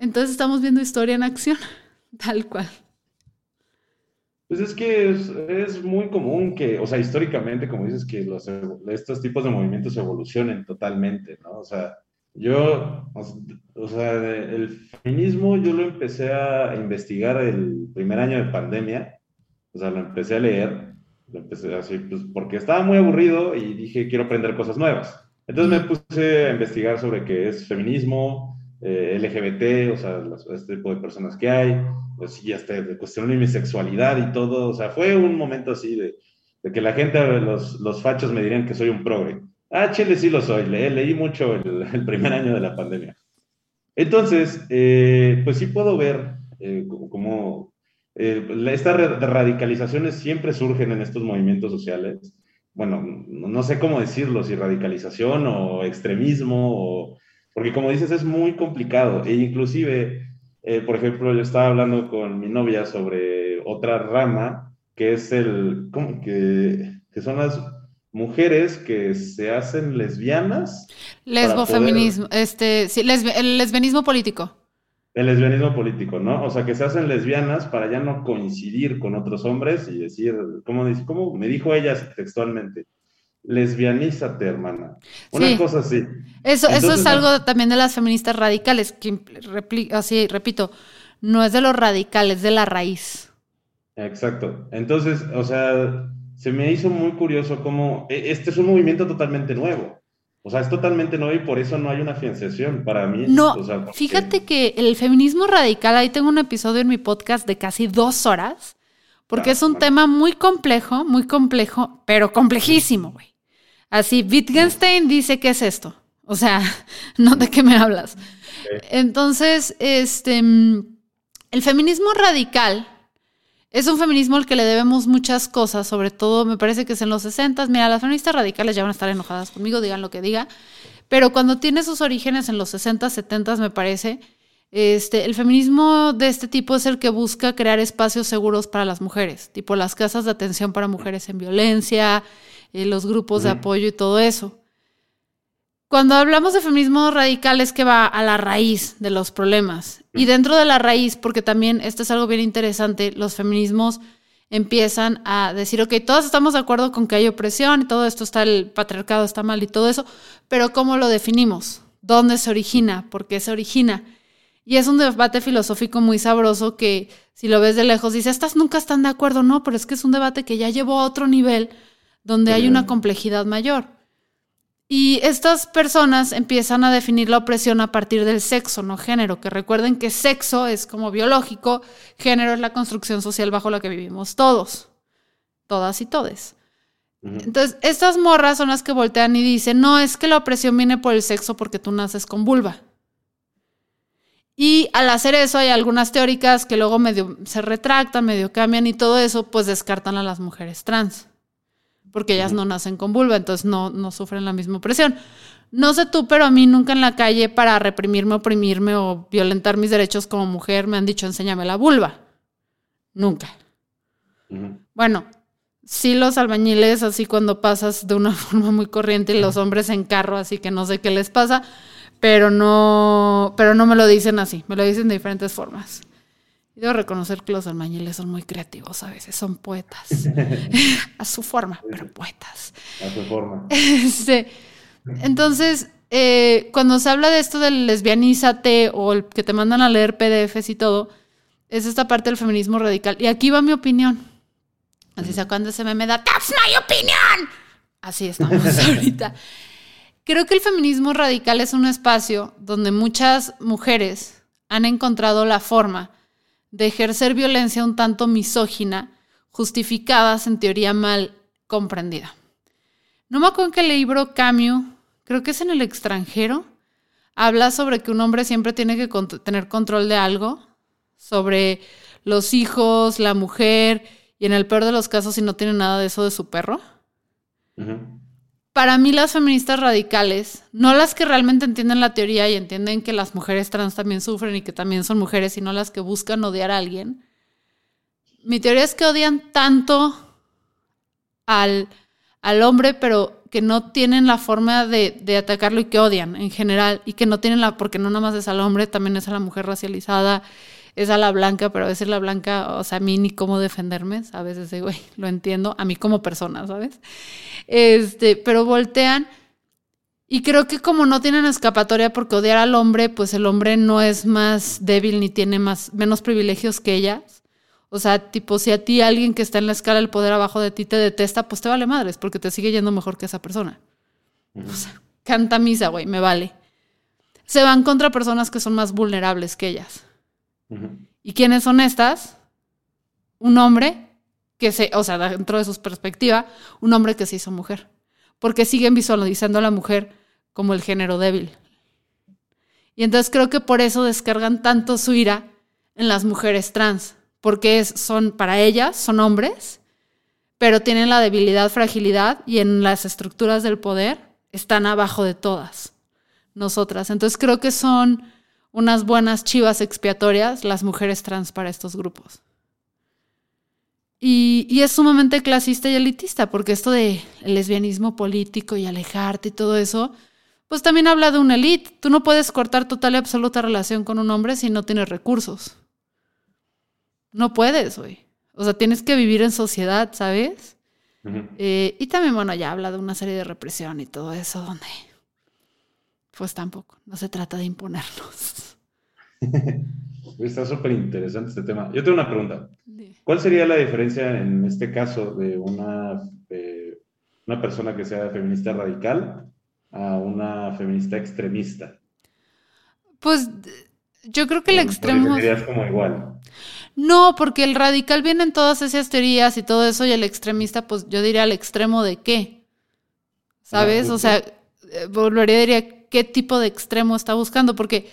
Entonces estamos viendo historia en acción, tal cual. Pues es que es, muy común que, o sea, históricamente, como dices, que los, estos tipos de movimientos evolucionen totalmente, ¿no? O sea, yo, o sea, el feminismo yo lo empecé a investigar el primer año de pandemia, o sea, lo empecé a leer, lo empecé así, pues porque estaba muy aburrido y dije, quiero aprender cosas nuevas. Entonces me puse a investigar sobre qué es feminismo, eh, LGBT, o sea, este tipo de personas que hay, pues sí, hasta de cuestionar mi sexualidad y todo, o sea, fue un momento así de, de que la gente, los, los, fachos me dirían que soy un progre. Ah, chile, sí lo soy, Le, leí mucho el, primer año de la pandemia. Entonces, eh, pues sí puedo ver eh, como eh, estas radicalizaciones siempre surgen en estos movimientos sociales. Bueno, no sé cómo decirlo, si radicalización o extremismo o porque como dices, es muy complicado. E inclusive, eh, por ejemplo, yo estaba hablando con mi novia sobre otra rama, que es el, ¿cómo? Que, que son las mujeres que se hacen lesbianas. Lesbofeminismo, este, sí, el lesbianismo político. El lesbianismo político, ¿no? O sea, que se hacen lesbianas para ya no coincidir con otros hombres y decir, ¿cómo, cómo me dijo ella textualmente? Lesbianízate, hermana. Una cosa así. Eso, eso es algo también de las feministas radicales, que así, repito, no es de lo radical, es de la raíz. Exacto. Entonces, o sea, se me hizo muy curioso cómo e, este es un movimiento totalmente nuevo. O sea, es totalmente nuevo y por eso no hay una financiación para mí. No, o sea, porque- fíjate que el feminismo radical, ahí tengo un episodio en mi podcast de casi dos horas, porque Ah, es un tema muy complejo, muy complejo, pero complejísimo, güey. Así, Wittgenstein dice que es esto. O sea, no de qué me hablas. Entonces, este, mm, el feminismo radical es un feminismo al que le debemos muchas cosas, sobre todo me parece que es en los 60. Mira, las feministas radicales ya van a estar enojadas conmigo, digan lo que diga, pero cuando tiene sus orígenes en los 60, 70, me parece, este, el feminismo de este tipo es el que busca crear espacios seguros para las mujeres, tipo las casas de atención para mujeres en violencia, eh, los grupos de apoyo y todo eso. Cuando hablamos de feminismo radical es que va a la raíz de los problemas. Y dentro de la raíz, porque también esto es algo bien interesante, los feminismos empiezan a decir, ok, todos estamos de acuerdo con que hay opresión y todo esto está, el patriarcado está mal y todo eso, pero ¿cómo lo definimos? ¿Dónde se origina? ¿Por qué se origina? Y es un debate filosófico muy sabroso que si lo ves de lejos dices, estas nunca están de acuerdo, no, pero es que es un debate que ya llevó a otro nivel donde hay una complejidad mayor. Y estas personas empiezan a definir la opresión a partir del sexo, no género, que recuerden que sexo es como biológico, género es la construcción social bajo la que vivimos todos, todas y todes. Entonces, estas morras son las que voltean y dicen, no, es que la opresión viene por el sexo porque tú naces con vulva. Y al hacer eso hay algunas teóricas que luego medio se retractan, medio cambian y todo eso, pues descartan a las mujeres trans. Porque ellas no nacen con vulva, entonces no, no sufren la misma opresión. No sé tú, pero a mí nunca en la calle para reprimirme, oprimirme o violentar mis derechos como mujer me han dicho enséñame la vulva. Nunca. Bueno, sí los albañiles, así cuando pasas de una forma muy corriente y los hombres en carro, así que no sé qué les pasa, pero no, pero no me lo dicen así, me lo dicen de diferentes formas. Y debo reconocer que los albañiles son muy creativos a veces, son poetas. a su forma, pero poetas. A su forma. Este, entonces, eh, cuando se habla de esto del lesbianízate o el que te mandan a leer PDFs y todo, es esta parte del feminismo radical. Y aquí va mi opinión. Así se acuerdan de ese meme de That's my opinion. Así estamos ahorita. Creo que el feminismo radical es un espacio donde muchas mujeres han encontrado la forma de ejercer violencia un tanto misógina, justificadas en teoría mal comprendida. No me acuerdo en qué libro Camus, creo que es en el extranjero, habla sobre que un hombre siempre tiene que tener control de algo, sobre los hijos, la mujer, y en el peor de los casos si no tiene nada de eso de su perro. Ujú. Para mí las feministas radicales, no las que realmente entienden la teoría y entienden que las mujeres trans también sufren y que también son mujeres, sino las que buscan odiar a alguien, mi teoría es que odian tanto al, al hombre, pero que no tienen la forma de, de atacarlo y que odian en general, y que no tienen la, porque no nada más es al hombre, también es a la mujer racializada, es a la blanca, pero a veces la blanca, o sea, a mí ni cómo defenderme, a veces digo, güey, lo entiendo, a mí como persona, ¿sabes? Este, pero voltean y creo que como no tienen escapatoria porque odiar al hombre, pues el hombre no es más débil ni tiene más, menos privilegios que ellas. O sea, tipo, si a ti alguien que está en la escala del poder abajo de ti te detesta, pues te vale madres, porque te sigue yendo mejor que esa persona. O sea, canta misa, güey, me vale. Se van contra personas que son más vulnerables que ellas. ¿Y quiénes son estas? Un hombre que se, o sea, dentro de su perspectiva, un hombre que se hizo mujer. Porque siguen visualizando a la mujer como el género débil. Y entonces creo que por eso descargan tanto su ira en las mujeres trans. Porque son, para ellas, son hombres, pero tienen la debilidad, fragilidad y en las estructuras del poder están abajo de todas nosotras. Entonces creo que son unas buenas chivas expiatorias las mujeres trans para estos grupos. Y, y es sumamente clasista y elitista, porque esto de el lesbianismo político y alejarte y todo eso, pues también habla de una elite. Tú no puedes cortar total y absoluta relación con un hombre si no tienes recursos. No puedes, güey. O sea, tienes que vivir en sociedad, ¿sabes? Eh, y también, bueno, ya habla de una serie de represión y todo eso, donde pues tampoco, no se trata de imponernos. Está súper interesante este tema. Yo tengo una pregunta. ¿Cuál sería la diferencia en este caso de una, una persona que sea feminista radical a una feminista extremista? Pues yo creo que el extremo... Serías como igual. No, porque el radical viene en todas esas teorías y todo eso, y el extremista, pues yo diría al extremo de qué. ¿Sabes? o sea, eh, volvería a diría qué tipo de extremo está buscando, porque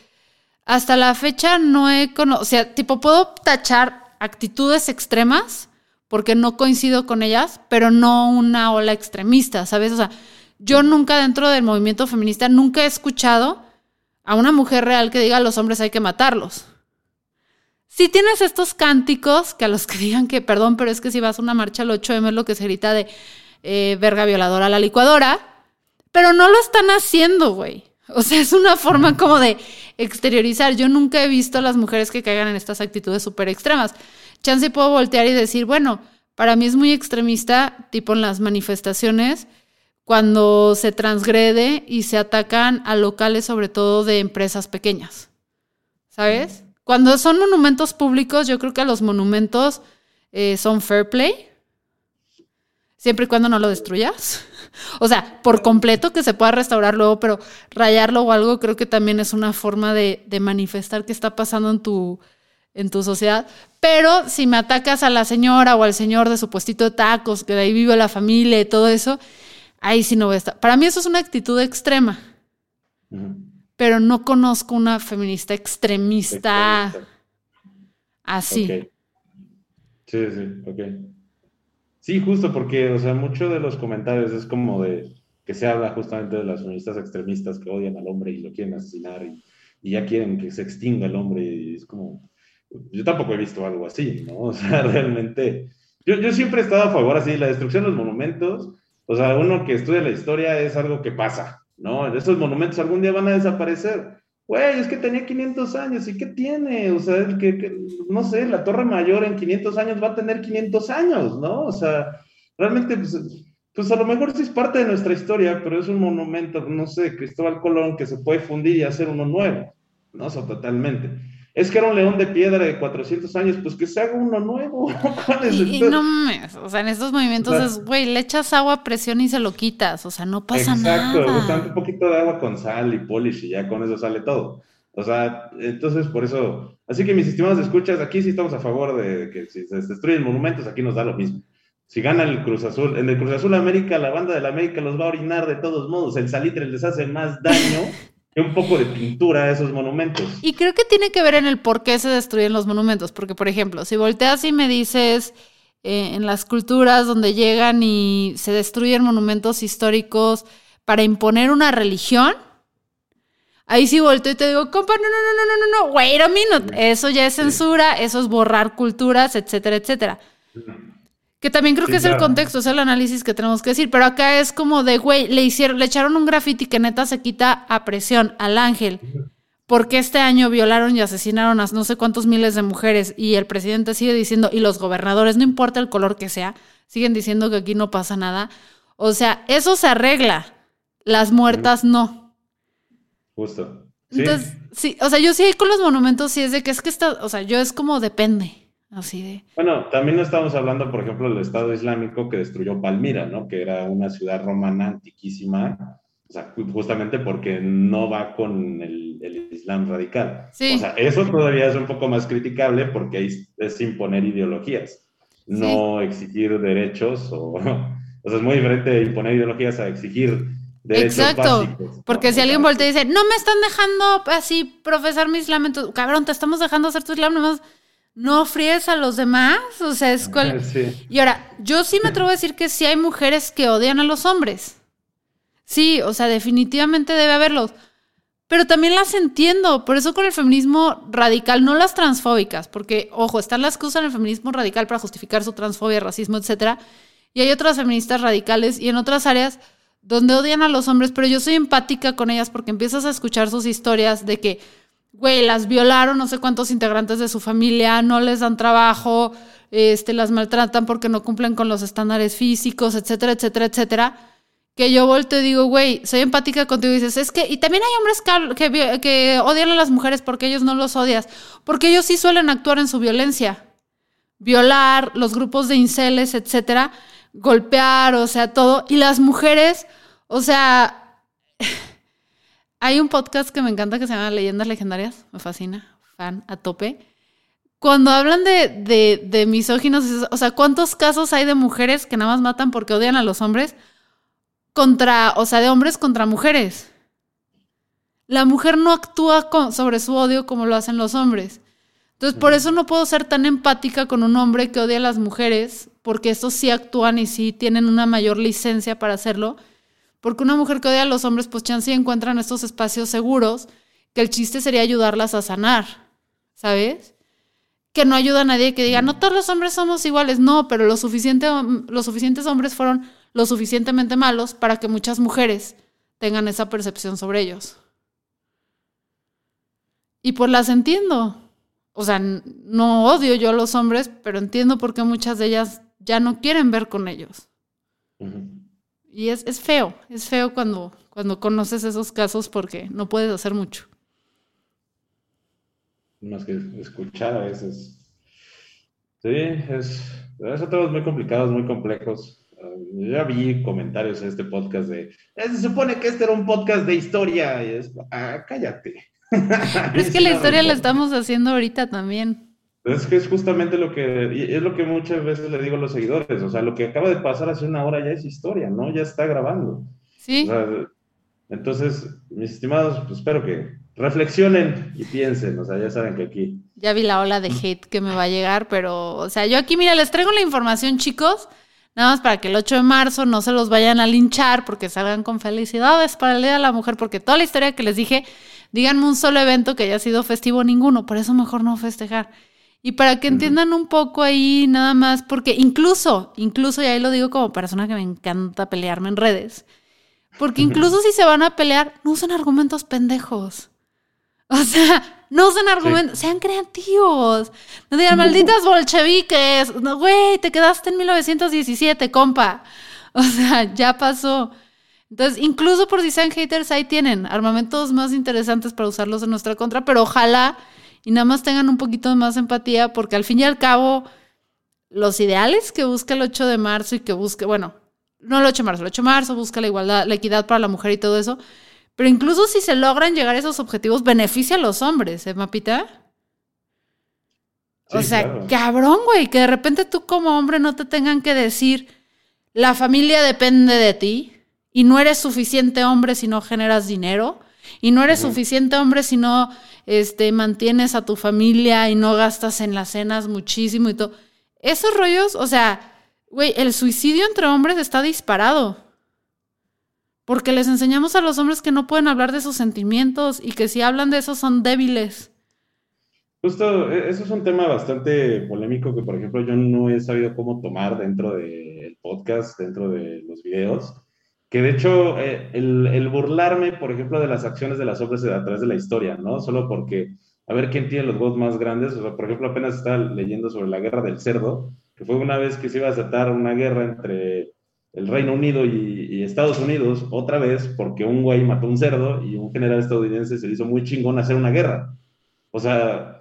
hasta la fecha no he conocido, o sea, tipo, puedo tachar actitudes extremas porque no coincido con ellas, pero no una ola extremista, ¿sabes? O sea, yo nunca dentro del movimiento feminista, nunca he escuchado a una mujer real que diga a los hombres hay que matarlos. Si tienes estos cánticos que a los que digan que, perdón, pero es que si vas a una marcha al 8M es lo que se grita de eh, verga violadora a la licuadora, pero no lo están haciendo, güey. O sea, es una forma como de exteriorizar. Yo nunca he visto a las mujeres que caigan en estas actitudes súper extremas. Chance puedo voltear y decir, bueno, para mí es muy extremista, tipo en las manifestaciones, cuando se transgrede y se atacan a locales, sobre todo de empresas pequeñas. ¿Sabes? Cuando son monumentos públicos, yo creo que los monumentos eh, son fair play, siempre y cuando no lo destruyas. O sea, por completo que se pueda restaurar luego, pero rayarlo o algo creo que también es una forma de, de manifestar qué está pasando en tu, en tu sociedad. Pero si me atacas a la señora o al señor de su puestito de tacos, que de ahí vive la familia y todo eso, ahí sí no voy a estar. Para mí eso es una actitud extrema. Pero no conozco una feminista extremista, así. Sí, sí, ok. Sí, justo porque, o sea, mucho de los comentarios es como de que se habla justamente de las feministas extremistas que odian al hombre y lo quieren asesinar y, y ya quieren que se extinga el hombre y es como, yo tampoco he visto algo así, ¿no? O sea, realmente, yo, yo siempre he estado a favor así, la destrucción de los monumentos, o sea, uno que estudia la historia es algo que pasa, ¿no? Esos monumentos algún día van a desaparecer. Güey, es que tenía 500 años, ¿y qué tiene? O sea, el que, no sé, la Torre Mayor en 500 años va a tener 500 años, ¿no? O sea, realmente, pues, pues a lo mejor sí es parte de nuestra historia, pero es un monumento, no sé, Cristóbal Colón, que se puede fundir y hacer uno nuevo, ¿no? O sea, totalmente es que era un león de piedra de 400 años, pues que se haga uno nuevo. y, no mames, o sea, en estos movimientos es, güey, le echas agua a presión y se lo quitas, o sea, no pasa nada. Exacto, un poquito de agua con sal y polish y ya con eso sale todo. O sea, entonces por eso, así que mis estimados escuchas, aquí sí estamos a favor de que si se destruyen monumentos, aquí nos da lo mismo. Si gana el Cruz Azul, en el Cruz Azul América, la banda de la América los va a orinar de todos modos, el salitre les hace más daño un poco de pintura a esos monumentos. Y creo que tiene que ver en el por qué se destruyen los monumentos, porque por ejemplo, si volteas y me dices eh, en las culturas donde llegan y se destruyen monumentos históricos para imponer una religión, ahí sí volteo y te digo, compa, no, no, no, no, no, no, wait a minute, eso ya es censura, eso es borrar culturas, etcétera, etcétera. Que también creo que es el contexto, es el análisis que tenemos que decir. Pero acá es como de, güey, le hicieron, le echaron un graffiti que neta se quita a presión al ángel. Porque este año violaron y asesinaron a no sé cuántos miles de mujeres. Y el presidente sigue diciendo, y los gobernadores, no importa el color que sea, siguen diciendo que aquí no pasa nada. O sea, eso se arregla. Las muertas no. Justo. Entonces, sí, o sea, yo sí con los monumentos sí es de que es que está, o sea, yo es como depende. Así de. Bueno, también no estamos hablando, por ejemplo, del Estado Islámico que destruyó Palmira, ¿no? Que era una ciudad romana antiquísima, o sea, justamente porque no va con el, el Islam radical. Sí. O sea, eso todavía es un poco más criticable porque es, imponer ideologías, no exigir derechos o. O sea, es muy diferente imponer ideologías a exigir derechos Exacto, porque si alguien voltea y dice, no me están dejando así profesar mi islam, cabrón, te estamos dejando hacer tu islam, nomás no fríes a los demás, o sea, es cual... Y ahora, yo sí me atrevo a decir que sí hay mujeres que odian a los hombres. Sí, o sea, definitivamente debe haberlos. Pero también las entiendo, por eso con el feminismo radical, no las transfóbicas, porque, ojo, están las que usan el feminismo radical para justificar su transfobia, racismo, etcétera, y hay otras feministas radicales y en otras áreas donde odian a los hombres, pero yo soy empática con ellas porque empiezas a escuchar sus historias de que güey, las violaron no sé cuántos integrantes de su familia, no les dan trabajo, este, las maltratan porque no cumplen con los estándares físicos, etcétera, etcétera, etcétera. que yo volteo y digo, güey, soy empática contigo y dices, es que, y también hay hombres que, odian a las mujeres porque ellos no los odias, porque ellos sí suelen actuar en su violencia, violar, los grupos de inceles, etcétera, golpear, o sea, todo, y las mujeres, o sea, hay un podcast que me encanta que se llama Leyendas Legendarias, me fascina, fan a tope. Cuando hablan de, de, de misóginos, o sea, ¿cuántos casos hay de mujeres que nada más matan porque odian a los hombres? contra, o sea, de hombres contra mujeres. La mujer no actúa sobre su odio como lo hacen los hombres. Entonces, por eso no puedo ser tan empática con un hombre que odia a las mujeres, porque estos sí actúan y sí tienen una mayor licencia para hacerlo. Porque una mujer que odia a los hombres, pues chance encuentran estos espacios seguros, que el chiste sería ayudarlas a sanar, ¿sabes? Que no ayuda a nadie que diga, no todos los hombres somos iguales, no, pero lo suficiente, los suficientes hombres fueron lo suficientemente malos para que muchas mujeres tengan esa percepción sobre ellos. Y pues las entiendo. O sea, no odio yo a los hombres, pero entiendo por qué muchas de ellas ya no quieren ver con ellos. Y es, es, feo, es feo cuando, cuando conoces esos casos porque no puedes hacer mucho. Más que escuchar a veces. Sí, es, son todos muy complicados, muy complejos. Ya vi comentarios en este podcast de, eh, se supone que este era un podcast de historia. Y es, ah, cállate. es que la historia la estamos haciendo ahorita también. Es que es justamente lo que, es lo que muchas veces le digo a los seguidores, o sea, lo que acaba de pasar hace una hora ya es historia, ¿no? Ya está grabando. Sí. entonces, mis estimados, pues espero que reflexionen y piensen, o sea, ya saben que aquí. Ya vi la ola de hate que me va a llegar, pero, o sea, yo aquí, mira, les traigo la información, chicos. Nada más para que el 8 de marzo no se los vayan a linchar porque salgan con felicidades para el Día de la Mujer, porque toda la historia que les dije, díganme un solo evento que haya sido festivo ninguno, por eso mejor no festejar. Y para que entiendan un poco ahí nada más, porque incluso, incluso, y ahí lo digo como persona que me encanta pelearme en redes, porque incluso si se van a pelear, no usen argumentos pendejos. O sea, no usen argumentos, sean creativos. No digan, malditas bolcheviques. güey, te quedaste en 1917, compa. O sea, ya pasó. Entonces, incluso por si sean haters, ahí tienen armamentos más interesantes para usarlos en nuestra contra, pero ojalá y nada más tengan un poquito más empatía, porque al fin y al cabo, los ideales que busca el 8 de marzo y que busque, bueno, no el 8 de marzo, el 8 de marzo busca la igualdad, la equidad para la mujer y todo eso, pero incluso si se logran llegar a esos objetivos, beneficia a los hombres, ¿eh, Mapita? o sea, cabrón, güey, que de repente tú como hombre no te tengan que decir, la familia depende de ti y no eres suficiente hombre si no generas dinero y no eres suficiente hombre si no este, mantienes a tu familia y no gastas en las cenas muchísimo y todo. Esos rollos, o sea, güey, el suicidio entre hombres está disparado. Porque les enseñamos a los hombres que no pueden hablar de sus sentimientos y que si hablan de eso son débiles. Justo, e, eso es un tema bastante polémico que, por ejemplo, yo no he sabido cómo tomar dentro del podcast, dentro de los videos. Que de hecho, eh, el, burlarme, por ejemplo, de las acciones de las hombres a través de la historia, ¿no? Solo porque, a ver quién tiene los huevos más grandes. O sea, por ejemplo, apenas estaba leyendo sobre la guerra del cerdo, que fue una vez que se iba a desatar una guerra entre el Reino Unido y, Estados Unidos otra vez porque un güey mató un cerdo y un general estadounidense se le hizo muy chingón hacer una guerra. O sea,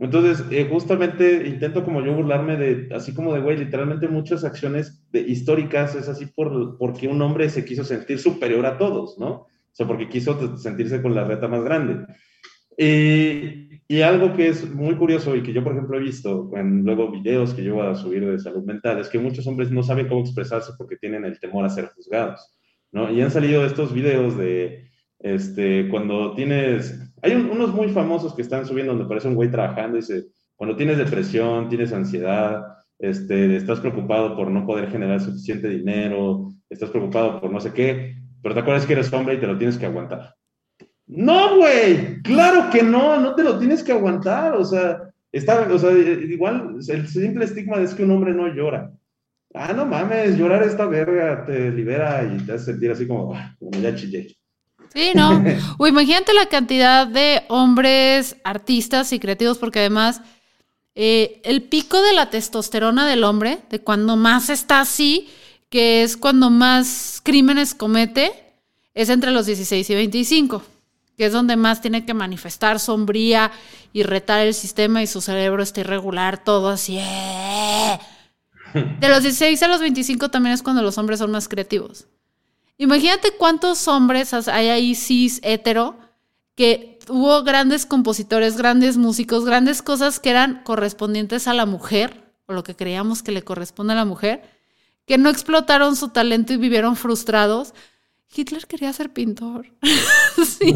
entonces eh, justamente intento como yo burlarme de, así como de güey, literalmente muchas acciones históricas es así por, porque un hombre se quiso sentir superior a todos, ¿no? O sea, porque quiso sentirse con la reta más grande. Y, y, algo que es muy curioso y que yo, por ejemplo, he visto en luego videos que yo voy a subir de salud mental es que muchos hombres no saben cómo expresarse porque tienen el temor a ser juzgados, ¿no? Y han salido estos videos de, este, cuando tienes, hay unos muy famosos que están subiendo donde parece un güey trabajando y dice, cuando tienes depresión, tienes ansiedad, este, estás preocupado por no poder generar suficiente dinero, estás preocupado por no sé qué, pero te acuerdas que eres hombre y te lo tienes que aguantar. No, güey, claro que no, no te lo tienes que aguantar, o sea, está, o sea, igual el simple estigma es que un hombre no llora. Ah, no mames, llorar esta verga te libera y te hace sentir así como, ah, como ya chillé. Sí, no. o imagínate la cantidad de hombres artistas y creativos, porque además eh, el pico de la testosterona del hombre, de cuando más está así, que es cuando más crímenes comete, es entre los 16 y 25, que es donde más tiene que manifestar sombría y retar el sistema y su cerebro está irregular, todo así. ¡eh! De los 16 a los 25 también es cuando los hombres son más creativos. Imagínate cuántos hombres hay ahí cis hetero que hubo grandes compositores, grandes músicos, grandes cosas que eran correspondientes a la mujer, o lo que creíamos que le corresponde a la mujer, que no explotaron su talento y vivieron frustrados. Hitler quería ser pintor. sí,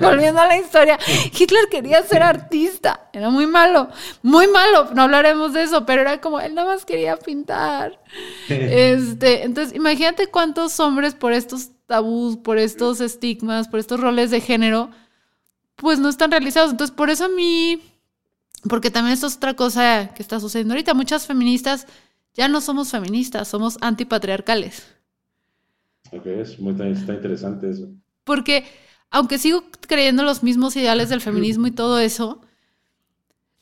volviendo a la historia, Hitler quería ser artista. Era muy malo, muy malo. No hablaremos de eso, pero era como él nada más quería pintar. Este, entonces, imagínate cuántos hombres por estos tabús, por estos estigmas, por estos roles de género, pues no están realizados. Entonces, por eso a mí, porque también esto es otra cosa que está sucediendo ahorita. Muchas feministas ya no somos feministas, somos antipatriarcales. Ok, es muy, está interesante eso. Porque, aunque sigo creyendo los mismos ideales del feminismo y todo eso,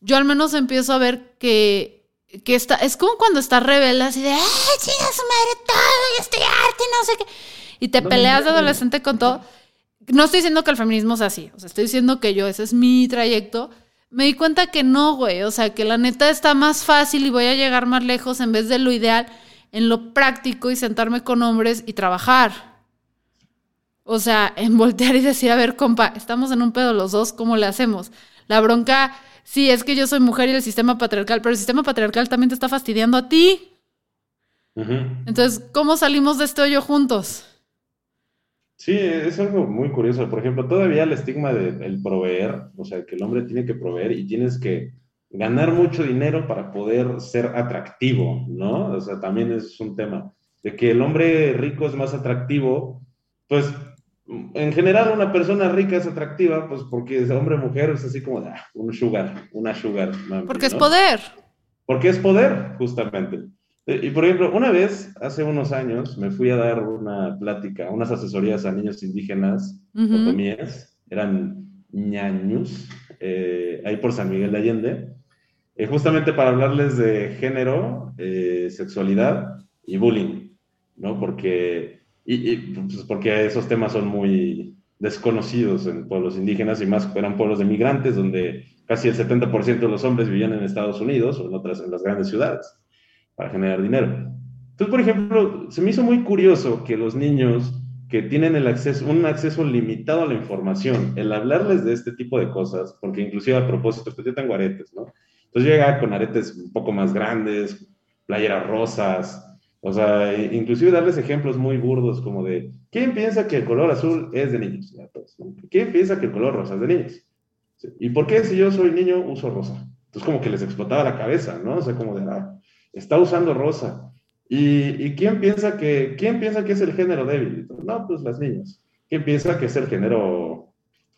yo al menos empiezo a ver que, que está, es como cuando estás rebelde así de, ¡ay, chinga su madre todo! Y estoy harta y no sé qué. Y te peleas de adolescente con todo no estoy diciendo que el feminismo sea así, o sea, estoy diciendo que yo, ese es mi trayecto. Me di cuenta que no, güey, o sea, que la neta está más fácil y voy a llegar más lejos en vez de lo ideal, en lo práctico y sentarme con hombres y trabajar. O sea, en voltear y decir, a ver, compa, estamos en un pedo los dos, ¿cómo le hacemos? La bronca, sí, es que yo soy mujer y el sistema patriarcal, pero el sistema patriarcal también te está fastidiando a ti. Entonces, ¿cómo salimos de este hoyo juntos? Sí, es algo muy curioso. Por ejemplo, todavía el estigma del proveer, o sea, que el hombre tiene que proveer y tienes que ganar mucho dinero para poder ser atractivo, ¿no? O sea, también es un tema de que el hombre rico es más atractivo, pues en general una persona rica es atractiva, pues porque es hombre mujer es así como ah, un sugar, una sugar. porque es poder. Porque es poder, justamente. Y por ejemplo, una vez, hace unos años, me fui a dar una plática, unas asesorías a niños indígenas, otomíes, eran ñaños, eh, ahí por San Miguel de Allende, eh, justamente para hablarles de género, sexualidad y bullying, ¿no? Porque, y, pues porque esos temas son muy desconocidos en pueblos indígenas y más eran pueblos de migrantes donde casi el 70% de los hombres vivían en Estados Unidos o en otras, en las grandes ciudades para generar dinero. Entonces, por ejemplo, se me hizo muy curioso que los niños que tienen el acceso, un acceso limitado a la información, el hablarles de este tipo de cosas, porque inclusive a propósito, pues yo tengo aretes, ¿no? Entonces llega con aretes un poco más grandes, playeras rosas, o sea, inclusive darles ejemplos muy burdos como de, ¿quién piensa que el color azul es de niños? ¿Quién piensa que el color rosa es de niños? ¿Y por qué si yo soy niño uso rosa? Entonces como que les explotaba la cabeza, ¿no? O sea, como de, ah, está usando rosa. ¿Y, quién, piensa que, quién piensa que es el género débil? No, pues las niñas. ¿Quién piensa que es el género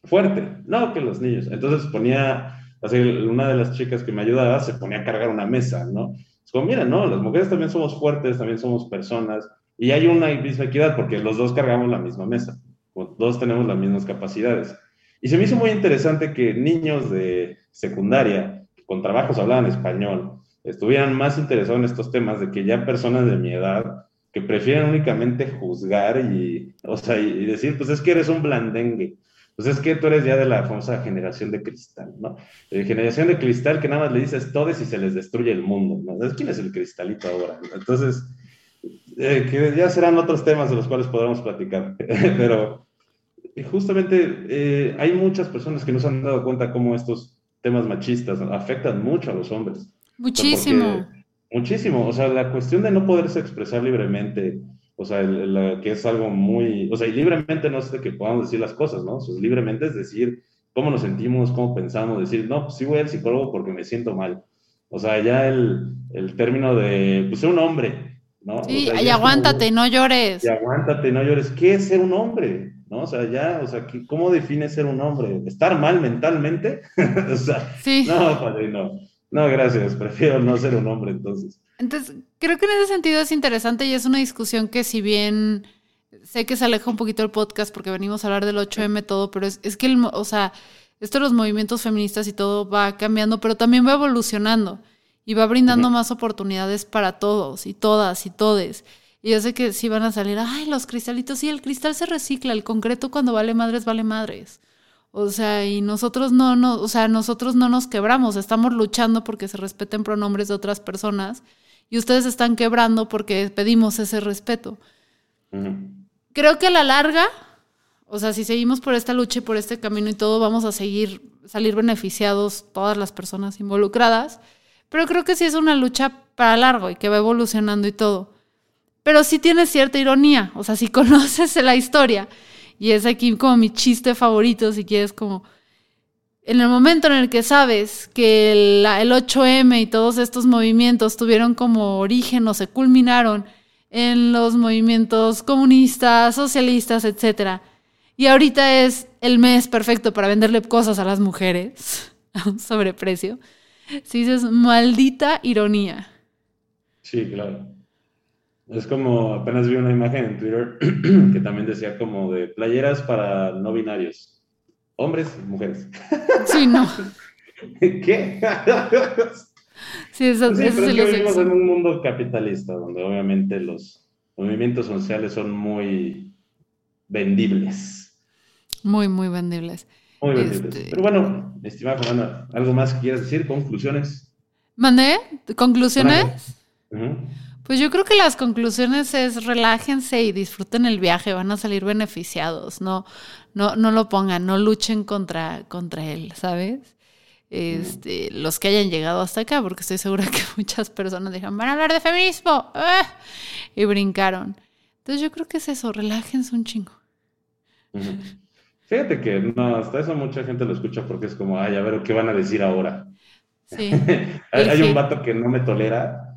fuerte? No, que los niños. Entonces ponía, así, una de las chicas que me ayudaba se ponía a cargar una mesa, ¿no? Es como, mira, no, las mujeres también somos fuertes, también somos personas, y hay una misma equidad porque los dos cargamos la misma mesa, dos tenemos las mismas capacidades. Y se me hizo muy interesante que niños de secundaria, con trabajos hablaban español, estuvieran más interesados en estos temas, de que ya personas de mi edad que prefieren únicamente juzgar y, o sea, y decir, pues es que eres un blandengue, pues es que tú eres ya de la famosa generación de cristal, ¿no? Eh, generación de cristal que nada más le dices todo y se les destruye el mundo, ¿no? ¿Sabes quién es el cristalito ahora? Entonces, eh, que ya serán otros temas de los cuales podremos platicar, pero eh, justamente hay muchas personas que no se han dado cuenta cómo estos temas machistas afectan mucho a los hombres. Muchísimo. muchísimo. O sea, la cuestión de no poderse expresar libremente, o sea, que es algo muy, o sea, y libremente no es de que podamos decir las cosas, ¿no? O sea, libremente es decir cómo nos sentimos, cómo pensamos, decir, no, pues sí voy al psicólogo porque me siento mal. O sea, ya el, el término de, pues ser un hombre, ¿no? Sí, y aguántate, no llores. Y aguántate, no llores. ¿Qué es ser un hombre? ¿No? O sea, ya, o sea, ¿cómo define ser un hombre? ¿Estar mal mentalmente? o sea, sí. no, padre, no. No, gracias, prefiero no ser un hombre entonces. Entonces, creo que en ese sentido es interesante y es una discusión que si bien sé que se aleja un poquito el podcast porque venimos a hablar del 8M todo, pero es, que, el, o sea, esto de los movimientos feministas y todo va cambiando, pero también va evolucionando y va brindando más oportunidades para todos y todas y todes. Y yo sé que sí van a salir, ay, los cristalitos, sí, el cristal se recicla, el concreto cuando vale madres, vale madres. O sea, y nosotros no, no, o sea, nosotros no nos quebramos, estamos luchando porque se respeten pronombres de otras personas y ustedes están quebrando porque pedimos ese respeto. Creo que a la larga, o sea, si seguimos por esta lucha y por este camino y todo, vamos a seguir, salir beneficiados todas las personas involucradas, pero creo que sí es una lucha para largo y que va evolucionando y todo. Pero sí tiene cierta ironía, o sea, si conoces la historia, y es aquí como mi chiste favorito, si quieres como en el momento en el que sabes que el, el, 8M y todos estos movimientos tuvieron como origen o se culminaron en los movimientos comunistas, socialistas, etc. Y ahorita es el mes perfecto para venderle cosas a las mujeres a un sobreprecio. Si dices, maldita ironía. Sí, claro. Es como, apenas vi una imagen en Twitter que también decía como de playeras para no binarios hombres y mujeres. Sí, no. ¿Qué? Sí, eso, sí, eso pero sí es lo que vivimos en un mundo capitalista donde obviamente los movimientos sociales son muy vendibles. Muy, muy vendibles. Muy vendibles. Este- Pero bueno, estimada Fernanda, ¿algo más que quieras decir? ¿Conclusiones? ¿Mandé? ¿Conclusiones? Ujú. Pues yo creo que las conclusiones es relájense y disfruten el viaje, van a salir beneficiados, no, no, no lo pongan, no luchen contra, contra él, ¿sabes? Este, los que hayan llegado hasta acá, porque estoy segura que muchas personas dijeron, van a hablar de feminismo, ¡ah! y brincaron. Entonces yo creo que es eso, relájense un chingo. Fíjate que no, hasta eso mucha gente lo escucha porque es como, ay, a ver, ¿qué van a decir ahora? Sí. Hay, hay un vato que no me tolera,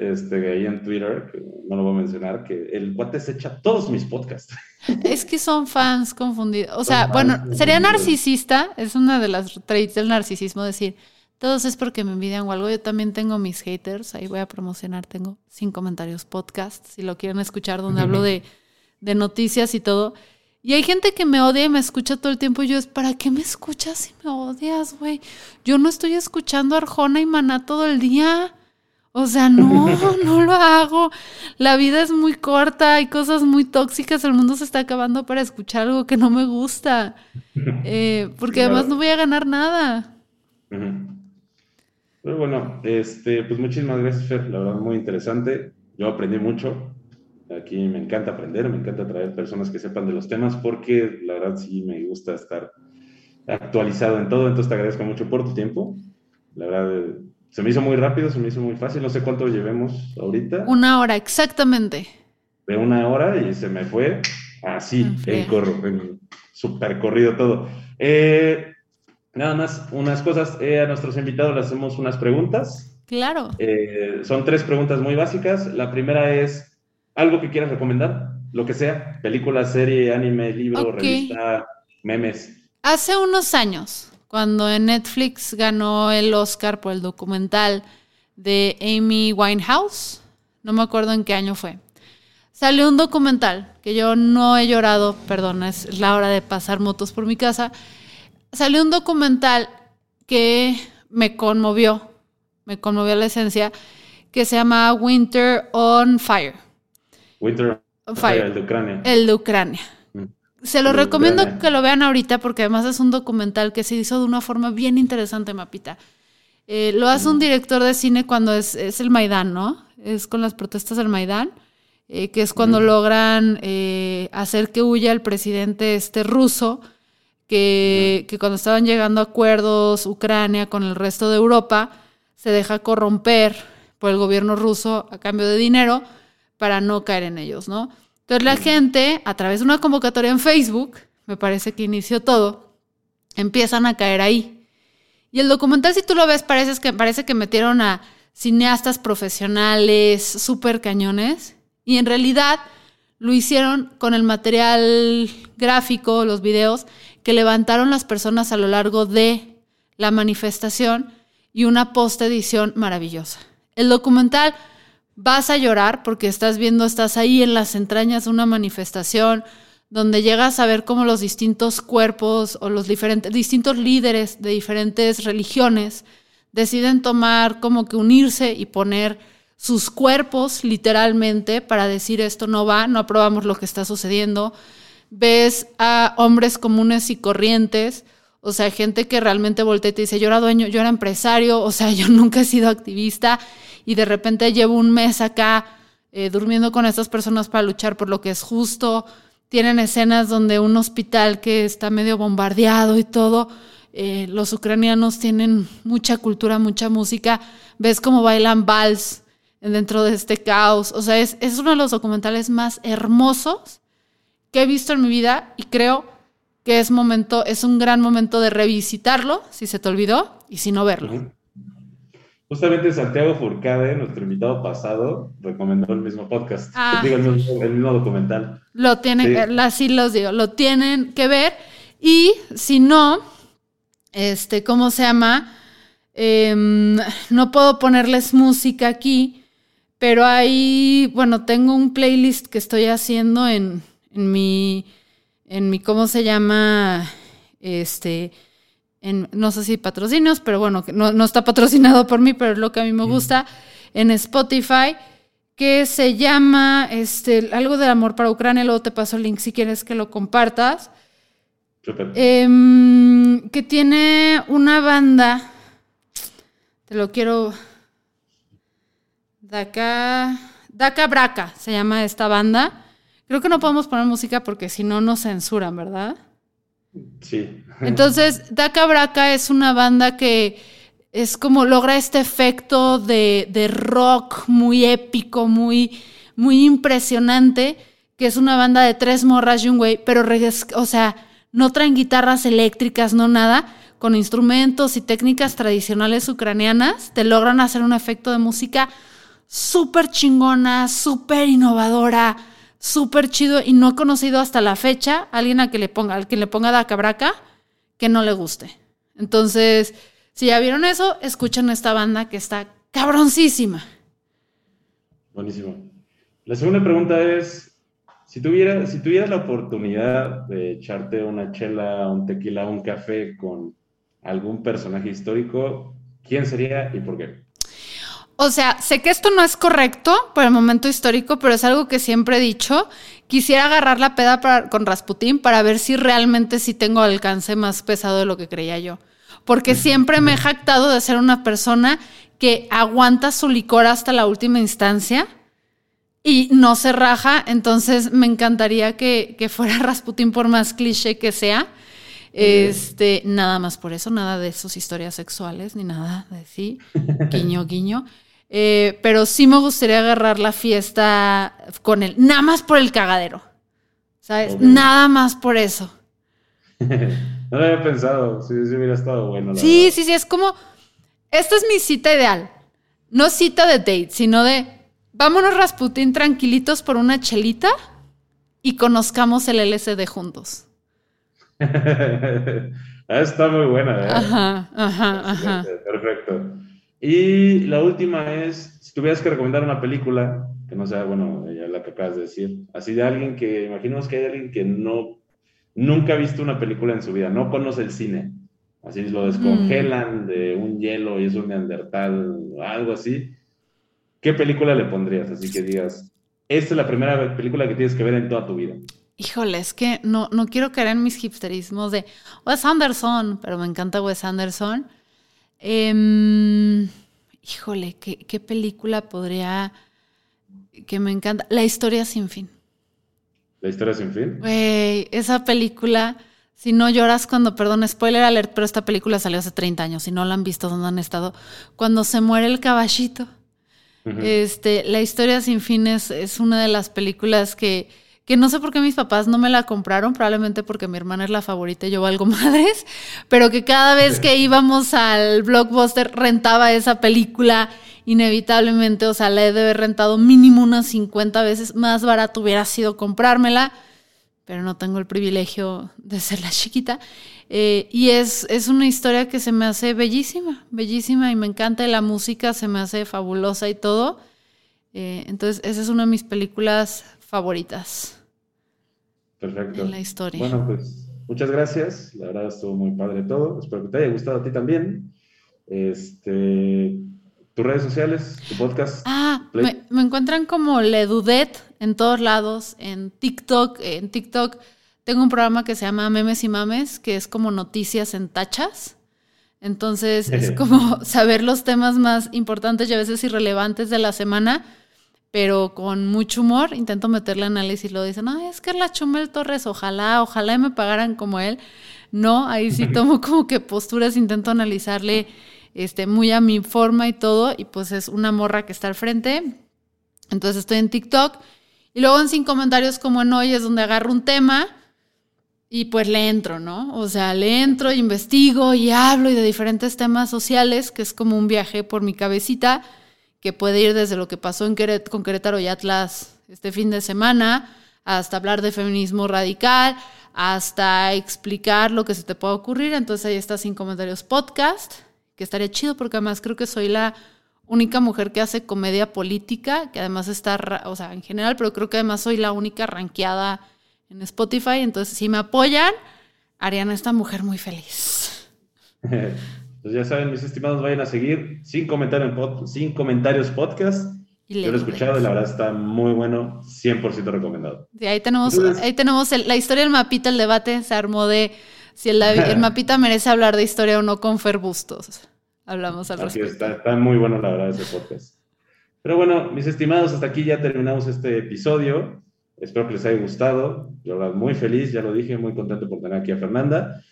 este, ahí en Twitter, que no lo voy a mencionar, que el guate se echa todos mis podcasts. Es que son fans confundidos. O sea, Son bueno, sería narcisista, es una de las traits del narcisismo decir, todos es porque me envidian o algo. Yo también tengo mis haters, ahí voy a promocionar, tengo sin comentarios podcast, si lo quieren escuchar, donde hablo de, de noticias y todo. Y hay gente que me odia y me escucha todo el tiempo. Y yo es, ¿para qué me escuchas si me odias, güey? Yo no estoy escuchando Arjona y Maná todo el día. O sea, no, no lo hago. La vida es muy corta, hay cosas muy tóxicas, el mundo se está acabando para escuchar algo que no me gusta. Eh, porque además no voy a ganar nada. Pero bueno, este, pues muchísimas gracias, Fer, la verdad, muy interesante. Yo aprendí mucho. Aquí me encanta aprender, me encanta traer personas que sepan de los temas porque la verdad sí me gusta estar actualizado en todo, entonces te agradezco mucho por tu tiempo. La verdad, se me hizo muy rápido, se me hizo muy fácil, no sé cuánto llevemos ahorita, Una hora, exactamente. de una hora y se me fue así, En corro, en super corrido todo. Eh, nada más, unas cosas, eh, a nuestros invitados les hacemos unas preguntas. Claro. Eh, son tres preguntas muy básicas. La primera es algo que quieras recomendar, lo que sea, película, serie, anime, libro, revista, memes. Hace unos años, cuando en Netflix ganó el Oscar por el documental de Amy Winehouse, no me acuerdo en qué año fue, salió un documental que yo no he llorado, perdón, es la hora de pasar motos por mi casa. Salió un documental que me conmovió, me conmovió la esencia, que se llama Winter on Fire. Winter On Fire. el de Ucrania. El de Ucrania. Se lo recomiendo que lo vean ahorita porque además es un documental que se hizo de una forma bien interesante, Mapita. Eh, lo hace un director de cine cuando es, es el Maidán, ¿no? Es con las protestas del Maidán, eh, que es cuando logran eh, hacer que huya el presidente este ruso, que, que cuando estaban llegando a acuerdos Ucrania con el resto de Europa, se deja corromper por el gobierno ruso a cambio de dinero para no caer en ellos, ¿no? Entonces la gente, a través de una convocatoria en Facebook, me parece que inició todo, empiezan a caer ahí. Y el documental, si tú lo ves, parece que, parece que metieron a cineastas profesionales, súper cañones, y en realidad lo hicieron con el material gráfico, los videos, que levantaron las personas a lo largo de la manifestación y una post-edición maravillosa. El documental vas a llorar porque estás viendo, estás ahí en las entrañas de una manifestación donde llegas a ver cómo los distintos cuerpos o los diferentes, distintos líderes de diferentes religiones deciden tomar como que unirse y poner sus cuerpos literalmente para decir esto no va, no aprobamos lo que está sucediendo. Ves a hombres comunes y corrientes, o sea, gente que realmente voltea y te dice, yo era dueño, yo era empresario, o sea, yo nunca he sido activista y de repente llevo un mes acá eh, durmiendo con estas personas para luchar por lo que es justo. Tienen escenas donde un hospital que está medio bombardeado y todo, eh, los ucranianos tienen mucha cultura, mucha música, ves cómo bailan vals dentro de este caos. O sea, es, es uno de los documentales más hermosos que he visto en mi vida y creo que es momento, es un gran momento de revisitarlo, si se te olvidó, y si no verlo. Justamente Santiago Furcade, nuestro invitado pasado, recomendó el mismo podcast. Ah. Digo, el mismo, el mismo documental. Lo tienen, Sí. así los digo, lo tienen que ver. Y si no, este, ¿cómo se llama? Em, no puedo ponerles música aquí, pero hay, bueno, tengo un playlist que estoy haciendo en, en mi, en mi, ¿cómo se llama? Este, en, no sé si patrocinios, pero bueno, que no, no está patrocinado por mí, pero es lo que a mí me gusta, en Spotify, que se llama este, algo del amor para Ucrania, luego te paso el link si quieres que lo compartas. Em, que tiene una banda, te lo quiero, Daka, Daka Braca se llama esta banda. Creo que no podemos poner música porque si no nos censuran, ¿verdad? Sí. Entonces, Daka Braca es una banda que es como logra este efecto de, de rock muy épico, muy, muy impresionante, que es una banda de tres morras y un güey, pero, o sea, no traen guitarras eléctricas, no nada, con instrumentos y técnicas tradicionales ucranianas, te logran hacer un efecto de música súper chingona, súper innovadora, súper chido y no he conocido hasta la fecha a alguien a que le ponga, al que le ponga Daka Braca que no le guste. Entonces, si ya vieron eso, escuchen esta banda que está cabroncísima. Buenísimo. La segunda pregunta es, si tuvieras, si tuvieras la oportunidad de echarte una chela, un tequila, un café con algún personaje histórico, ¿quién sería y por qué? O sea, sé que esto no es correcto por el momento histórico, pero es algo que siempre he dicho. Quisiera agarrar la peda para- con Rasputín para ver si realmente sí tengo alcance más pesado de lo que creía yo. Porque siempre me he jactado de ser una persona que aguanta su licor hasta la última instancia y no se raja. Entonces me encantaría que, que fuera Rasputín por más cliché que sea. Este, nada más por eso, nada de sus historias sexuales, ni nada de sí, guiño, guiño. Eh, pero sí me gustaría agarrar la fiesta con él, nada más por el cagadero, ¿sabes? Nada más por eso. No lo había pensado, sí, sí hubiera estado bueno. la Sí, verdad. sí, sí, es como, esta es mi cita ideal, no cita de date, sino de, vámonos Rasputín tranquilitos por una chelita y conozcamos el LSD juntos. Ah, Está muy buena, ¿eh? Ajá, ajá, ajá. Perfecto. Y la última es, si tuvieras que recomendar una película, que no sea, bueno, ya la que acabas de decir, así de alguien que, imaginemos que hay alguien que no, nunca ha visto una película en su vida, no conoce el cine, así lo descongelan de un hielo y es un neandertal o algo así, ¿qué película le pondrías? Así que digas, esta es la primera película que tienes que ver en toda tu vida. Híjole, es que no, no quiero caer en mis hipsterismos de Wes Anderson, pero me encanta Wes Anderson. Em, híjole, ¿qué, qué película podría que me encanta? La historia sin fin. La historia sin fin. Güey, esa película, si no lloras cuando, perdón, spoiler alert, pero esta película salió hace 30 años, si no la han visto, ¿dónde han estado? Cuando se muere el caballito. Este, La historia sin fin es, es una de las películas que, que no sé por qué mis papás no me la compraron, probablemente porque mi hermana es la favorita y yo valgo madres, pero que cada vez que íbamos al blockbuster rentaba esa película inevitablemente, o sea, la he de haber rentado mínimo unas 50 veces, más barato hubiera sido comprármela, pero no tengo el privilegio de ser la chiquita. Eh, y es, es una historia que se me hace bellísima, bellísima y me encanta. y La música se me hace fabulosa y todo. Eh, entonces, esa es una de mis películas favoritas Perfecto. en la historia. Bueno, pues muchas gracias. La verdad estuvo muy padre todo. Espero que te haya gustado a ti también. Este, tus redes sociales, tu podcast. Ah, me encuentran como Ledudet en todos lados, en TikTok, en TikTok tengo un programa que se llama Memes y Mames, que es como noticias en tachas. Entonces es como saber los temas más importantes y a veces irrelevantes de la semana, pero con mucho humor. Intento meterle análisis y lo dicen, no, es que la Chumel Torres, ojalá, ojalá me pagaran como él. No, ahí sí tomo como que posturas, intento analizarle este, muy a mi forma y todo, y pues es una morra que está al frente. Entonces estoy en TikTok. Y luego en Sin Comentarios como en hoy es donde agarro un tema y pues le entro, ¿no? O sea, le entro, investigo y hablo y de diferentes temas sociales, que es como un viaje por mi cabecita, que puede ir desde lo que pasó en con Querétaro y Atlas este fin de semana, hasta hablar de feminismo radical, hasta explicar lo que se te puede ocurrir. Entonces ahí está Sin Comentarios Podcast, que estaría chido porque además creo que soy la única mujer que hace comedia política, que además está, o sea, en general, pero creo que además soy la única ranqueada en Spotify. Entonces, si me apoyan, harían a esta mujer muy feliz. Pues ya saben, mis estimados, vayan a seguir sin, sin comentarios podcast. Yo lo he escuchado y la verdad está muy bueno, 100% recomendado. Sí, ahí tenemos, ahí tenemos la historia del mapita, el debate se armó de si el, el, mapita merece hablar de historia o no con Fer Bustos. Hablamos al respecto. Está, está muy bueno, la verdad, ese podcast. Pero bueno, mis estimados, hasta aquí ya terminamos este episodio. Espero que les haya gustado. Yo, la muy feliz, ya lo dije, muy contento por tener aquí a Fernanda.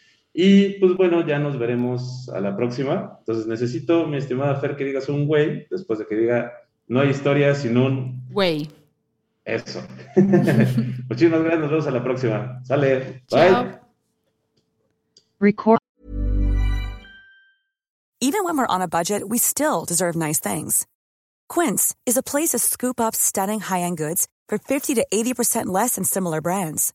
Y pues bueno, ya nos veremos a la próxima. Entonces necesito, mi estimada Fer, que digas un güey, después de que diga, no hay historia sin un... Güey. Eso. Muchísimas gracias, nos vemos a la próxima. Sale. Bye. Record. Even when we're on a budget, we still deserve nice things. Quince is a place to scoop up stunning high-end goods for 50 to 80% less than similar brands.